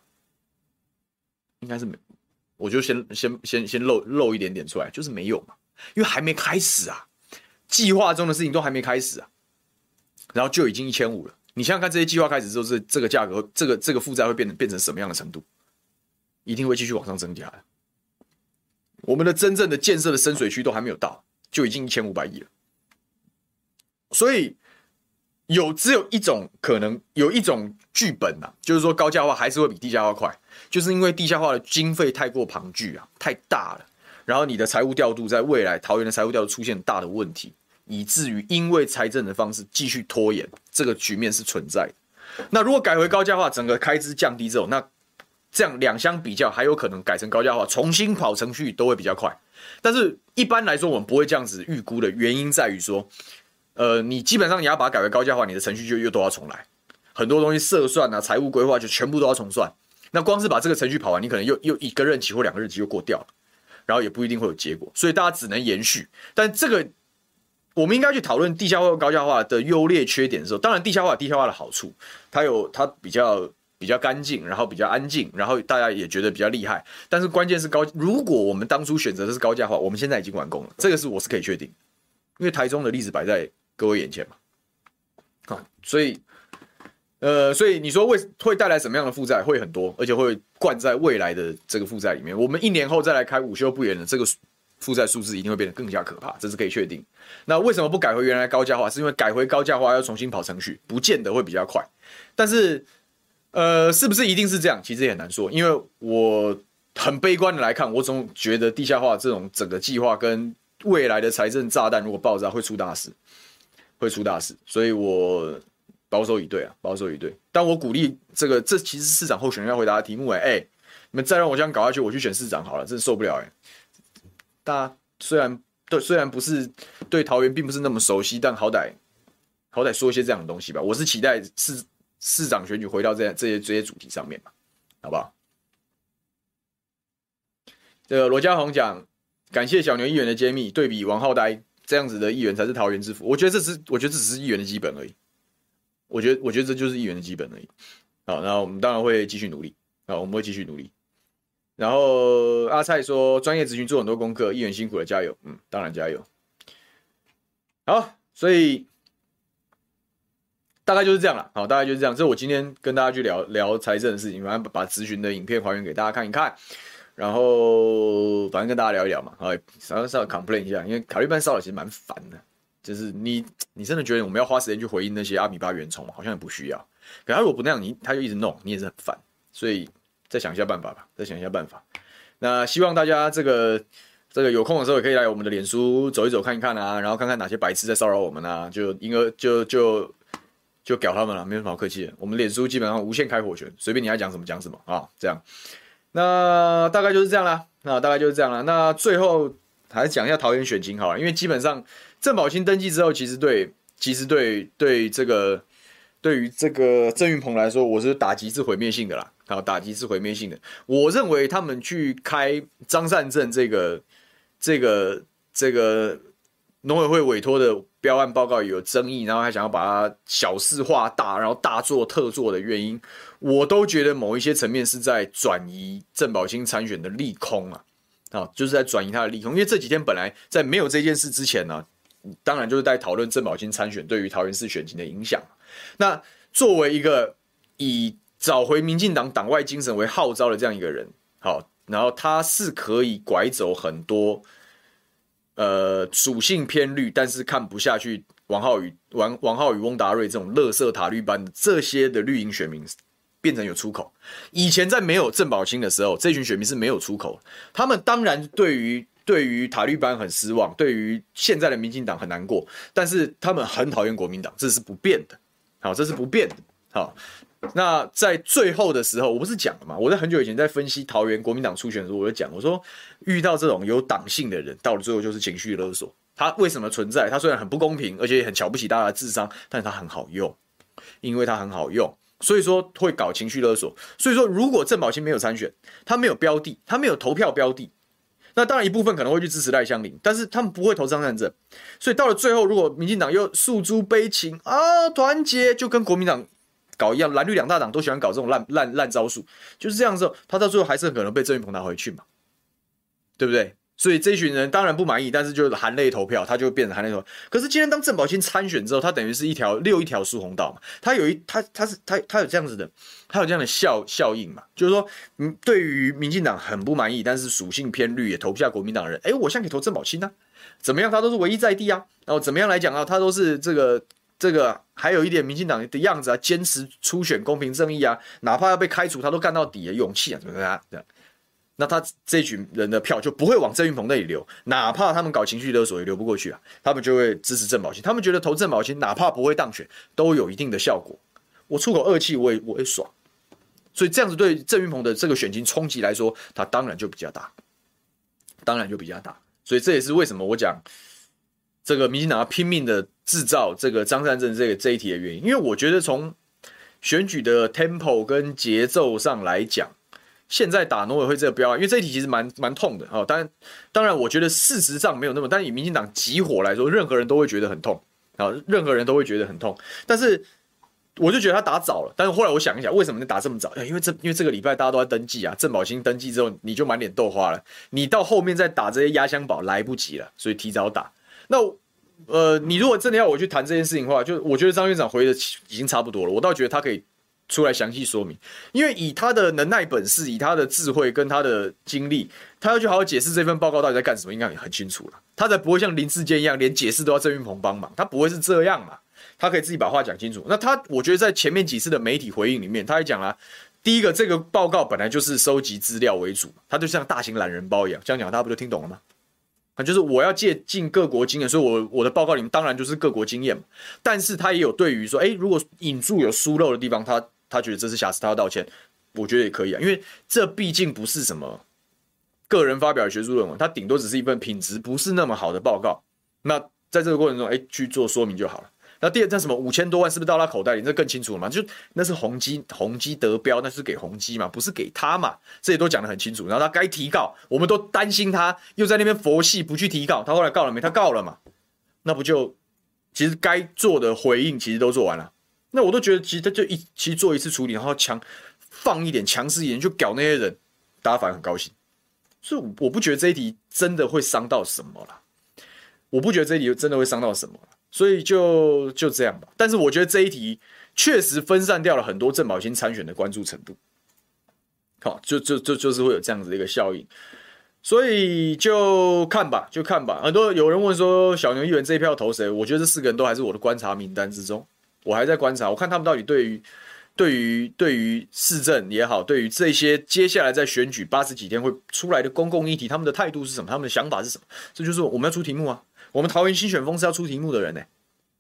Speaker 1: 应该是没，我就先先先先漏漏一点点出来，就是没有嘛，因为还没开始啊。计划中的事情都还没开始啊，然后就已经一千五了。你想想看，这些计划开始之后，这这个价格，这个这个负债会变成变成什么样的程度？一定会继续往上增加的。我们的真正的建设的深水区都还没有到，就已经一千五百亿了。所以有只有一种可能，有一种剧本啊，就是说高价化还是会比地价化快，就是因为地下化的经费太过庞巨啊，太大了。然后你的财务调度在未来桃园的财务调度出现大的问题，以至于因为财政的方式继续拖延，这个局面是存在的。那如果改回高价化，整个开支降低之后，那这样两相比较，还有可能改成高价化，重新跑程序都会比较快。但是一般来说，我们不会这样子预估的原因在于说，呃，你基本上你要把它改为高架化，你的程序就又都要重来，很多东西设算啊、财务规划就全部都要重算。那光是把这个程序跑完，你可能又又一个任期或两个任期又过掉了。然后也不一定会有结果，所以大家只能延续。但这个，我们应该去讨论地下化和高架化的优劣缺点的时候，当然地下化有地下化的好处，它有它比较比较干净，然后比较安静，然后大家也觉得比较厉害。但是关键是高，如果我们当初选择的是高架化，我们现在已经完工了，这个是我是可以确定，因为台中的例子摆在各位眼前嘛。好，所以。呃，所以你说会会带来什么样的负债？会很多，而且会灌在未来的这个负债里面。我们一年后再来开午休不远的这个负债数字一定会变得更加可怕，这是可以确定。那为什么不改回原来高价化？是因为改回高价化要重新跑程序，不见得会比较快。但是，呃，是不是一定是这样？其实也很难说，因为我很悲观的来看，我总觉得地下化这种整个计划跟未来的财政炸弹如果爆炸会出大事，会出大事。所以我。保守以对啊，保守以对。但我鼓励这个，这其实市长候选人要回答的题目哎、欸，哎，你们再让我这样搞下去，我去选市长好了，真受不了哎、大家虽然对，虽然不是对桃园并不是那么熟悉，但好歹好歹说一些这样的东西吧。我是期待市市长选举回到这这些这些主题上面嘛，好不好？这个罗家宏讲，感谢小牛议员的揭秘，对比王浩呆这样子的议员才是桃园之福。我觉得这是，我觉得这只是议员的基本而已。我觉得，我觉得这就是议员的基本而已。好，那我们当然会继续努力。好，我们会继续努力。然后阿蔡说，专业咨询做很多功课，议员辛苦了，加油。嗯，当然加油。好，所以大概就是这样了。好，大概就是这样。这是我今天跟大家去聊聊财政的事情，反正把咨询的影片还原给大家看一看。然后反正跟大家聊一聊嘛。好，稍微稍微 complain 一下，因为卡利班烧的其实蛮烦的。就是你，你真的觉得我们要花时间去回应那些阿米巴原虫吗？好像也不需要。可他如果不那样，你他就一直弄，你也是很烦。所以再想一下办法吧，再想一下办法。那希望大家这个这个有空的时候也可以来我们的脸书走一走看一看啊，然后看看哪些白痴在骚扰我们啊，就应该就就就屌他们了，没什么好客气的。我们脸书基本上无限开火权，随便你爱讲什么讲什么啊，这样。那大概就是这样啦，那大概就是这样啦。那最后还是讲一下桃园选情好了，因为基本上。郑宝清登记之后，其实对，其实对对这个，对于这个郑云鹏来说，我是打击是毁灭性的啦。好，打击是毁灭性的。我认为他们去开张善政这个这个这个农委会委托的标案报告有争议，然后还想要把它小事化大，然后大做特做的原因，我都觉得某一些层面是在转移郑宝清参选的利空啊，啊，就是在转移他的利空。因为这几天本来在没有这件事之前呢、啊，当然就是在讨论郑宝清参选对于桃园市选情的影响。那作为一个以找回民进党党外精神为号召的这样一个人，好，然后他是可以拐走很多。呃，属性偏绿，但是看不下去王浩宇、王王浩宇、翁达瑞这种乐色塔绿班这些的绿营选民，变成有出口。以前在没有郑宝清的时候，这群选民是没有出口。他们当然对于对于塔绿班很失望，对于现在的民进党很难过，但是他们很讨厌国民党，这是不变的。好，这是不变的。好。那在最后的时候，我不是讲了吗？我在很久以前在分析桃园国民党初选的时候，我就讲，我说遇到这种有党性的人，到了最后就是情绪勒索。他为什么存在？他虽然很不公平，而且很瞧不起大家的智商，但是他很好用，因为他很好用，所以说会搞情绪勒索。所以说，如果郑宝清没有参选，他没有标的，他没有投票标的，那当然一部分可能会去支持赖香伶，但是他们不会投张善政。所以到了最后，如果民进党又诉诸悲情啊，团结，就跟国民党。搞一样，蓝绿两大党都喜欢搞这种烂烂烂招数，就是这样子。他到最后还是很可能被郑云鹏拿回去嘛，对不对？所以这群人当然不满意，但是就含泪投票，他就变成含泪投。可是今天当郑宝清参选之后，他等于是一条六一条疏洪道嘛，他有一他他是他他有这样子的，他有这样的效效应嘛，就是说，嗯，对于民进党很不满意，但是属性偏绿也投不下国民党人，哎，我现在可以投郑宝清啊，怎么样？他都是唯一在地啊，然后怎么样来讲啊？他都是这个。这个还有一点民进党的样子啊，坚持初选公平正义啊，哪怕要被开除，他都干到底的勇气啊，怎么样？那他这群人的票就不会往郑云鹏那里流，哪怕他们搞情绪勒索也流不过去啊，他们就会支持郑宝清，他们觉得投郑宝清，哪怕不会当选，都有一定的效果。我出口恶气，我也我也爽，所以这样子对郑云鹏的这个选情冲击来说，他当然就比较大，当然就比较大。所以这也是为什么我讲。这个民进党要拼命的制造这个张善政这个这一题的原因，因为我觉得从选举的 tempo 跟节奏上来讲，现在打农委会这个标案，因为这一题其实蛮蛮痛的啊。当然，当然，我觉得事实上没有那么，但以民进党急火来说，任何人都会觉得很痛啊，任何人都会觉得很痛。但是我就觉得他打早了，但是后来我想一想，为什么你打这么早？因为这因为这个礼拜大家都在登记啊，郑宝清登记之后，你就满脸豆花了，你到后面再打这些压箱宝来不及了，所以提早打。那呃，你如果真的要我去谈这件事情的话，就我觉得张院长回的已经差不多了。我倒觉得他可以出来详细说明，因为以他的能耐本事，以他的智慧跟他的经历，他要去好好解释这份报告到底在干什么，应该也很清楚了。他才不会像林志坚一样，连解释都要郑云鹏帮忙，他不会是这样嘛？他可以自己把话讲清楚。那他，我觉得在前面几次的媒体回应里面，他也讲了，第一个，这个报告本来就是收集资料为主，他就像大型懒人包一样，这样讲大家不就听懂了吗？就是我要借鉴各国经验，所以我我的报告里面当然就是各国经验。但是他也有对于说，哎，如果引注有疏漏的地方，他他觉得这是瑕疵，他要道歉，我觉得也可以啊。因为这毕竟不是什么个人发表的学术论文，它顶多只是一份品质不是那么好的报告。那在这个过程中，哎，去做说明就好了。那第二，那什么五千多万是不是到他口袋里？这更清楚了嘛？就那是宏基，宏基得标，那是给宏基嘛，不是给他嘛？这也都讲得很清楚。然后他该提告，我们都担心他又在那边佛系不去提告。他后来告了没？他告了嘛？那不就其实该做的回应其实都做完了。那我都觉得其实他就一其实做一次处理，然后强放一点强势一点，就搞那些人，大家反而很高兴。所以我不觉得这一题真的会伤到什么了。我不觉得这一题真的会伤到什么。所以就就这样吧，但是我觉得这一题确实分散掉了很多郑宝清参选的关注程度，好，就就就就是会有这样子的一个效应，所以就看吧，就看吧。很多有人问说小牛议员这一票投谁？我觉得这四个人都还是我的观察名单之中，我还在观察，我看他们到底对于对于对于市政也好，对于这些接下来在选举八十几天会出来的公共议题，他们的态度是什么？他们的想法是什么？这就是我们要出题目啊。我们桃园新选风是要出题目的人呢，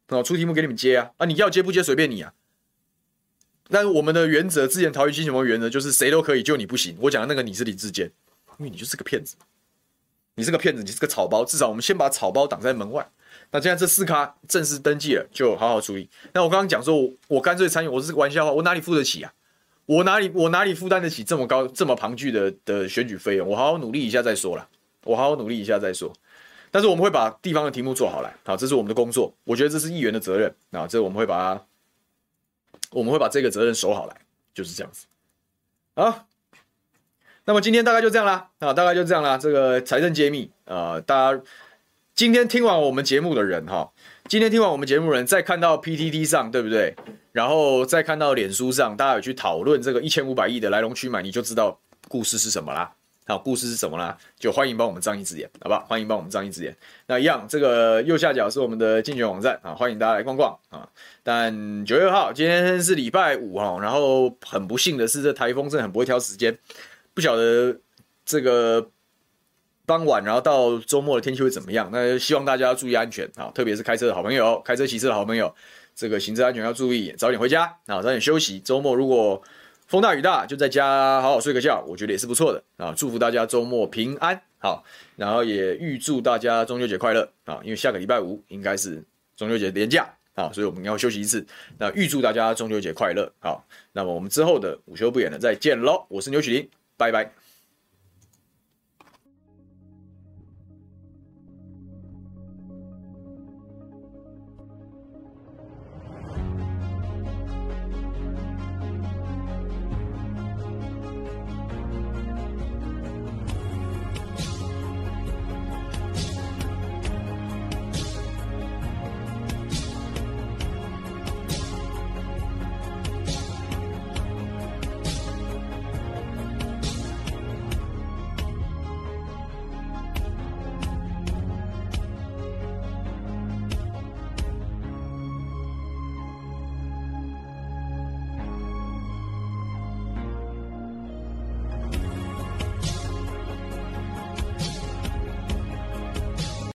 Speaker 1: 哦，出题目给你们接啊，啊，你要接不接随便你啊。但是我们的原则，之前桃园新选风原则就是谁都可以，就你不行。我讲的那个你是李志坚，因为你就是个骗子，你是个骗子，你是个草包。至少我们先把草包挡在门外。那现在这四咖正式登记了，就好好处理。那我刚刚讲说，我我干脆参与，我是玩笑话，我哪里付得起啊？我哪里我哪里负担得起这么高这么庞巨的的选举费用？我好好努力一下再说啦，我好好努力一下再说。但是我们会把地方的题目做好来，好，这是我们的工作，我觉得这是议员的责任啊，这我们会把它，我们会把这个责任守好来，就是这样子，好，那么今天大概就这样啦，啊，大概就这样啦，这个财政揭秘啊、大家今天听完我们节目的人哈，今天听完我们节目的人，再看到 PTT 上，对不对？然后再看到脸书上，大家有去讨论这个一千五百亿的来龙去脉，你就知道故事是什么啦。好，故事是什么啦？就欢迎帮我们仗义执言，好不好？欢迎帮我们仗义执言。那一样，这个右下角是我们的竞选网站啊，欢迎大家来逛逛啊。但九月二号，今天是礼拜五哈，然后很不幸的是，这台风真的很不会挑时间，不晓得这个傍晚然后到周末的天气会怎么样。那希望大家要注意安全啊，特别是开车的好朋友，开车骑车的好朋友。这个行车安全要注意，早点回家啊，早点休息。周末如果风大雨大，就在家好好睡个觉，我觉得也是不错的啊。祝福大家周末平安，好，然后也预祝大家中秋节快乐啊！因为下个礼拜五应该是中秋节连假啊，所以我们要休息一次。那预祝大家中秋节快乐，好，那么我们之后的午休不演了，再见喽！我是牛曲林，拜拜。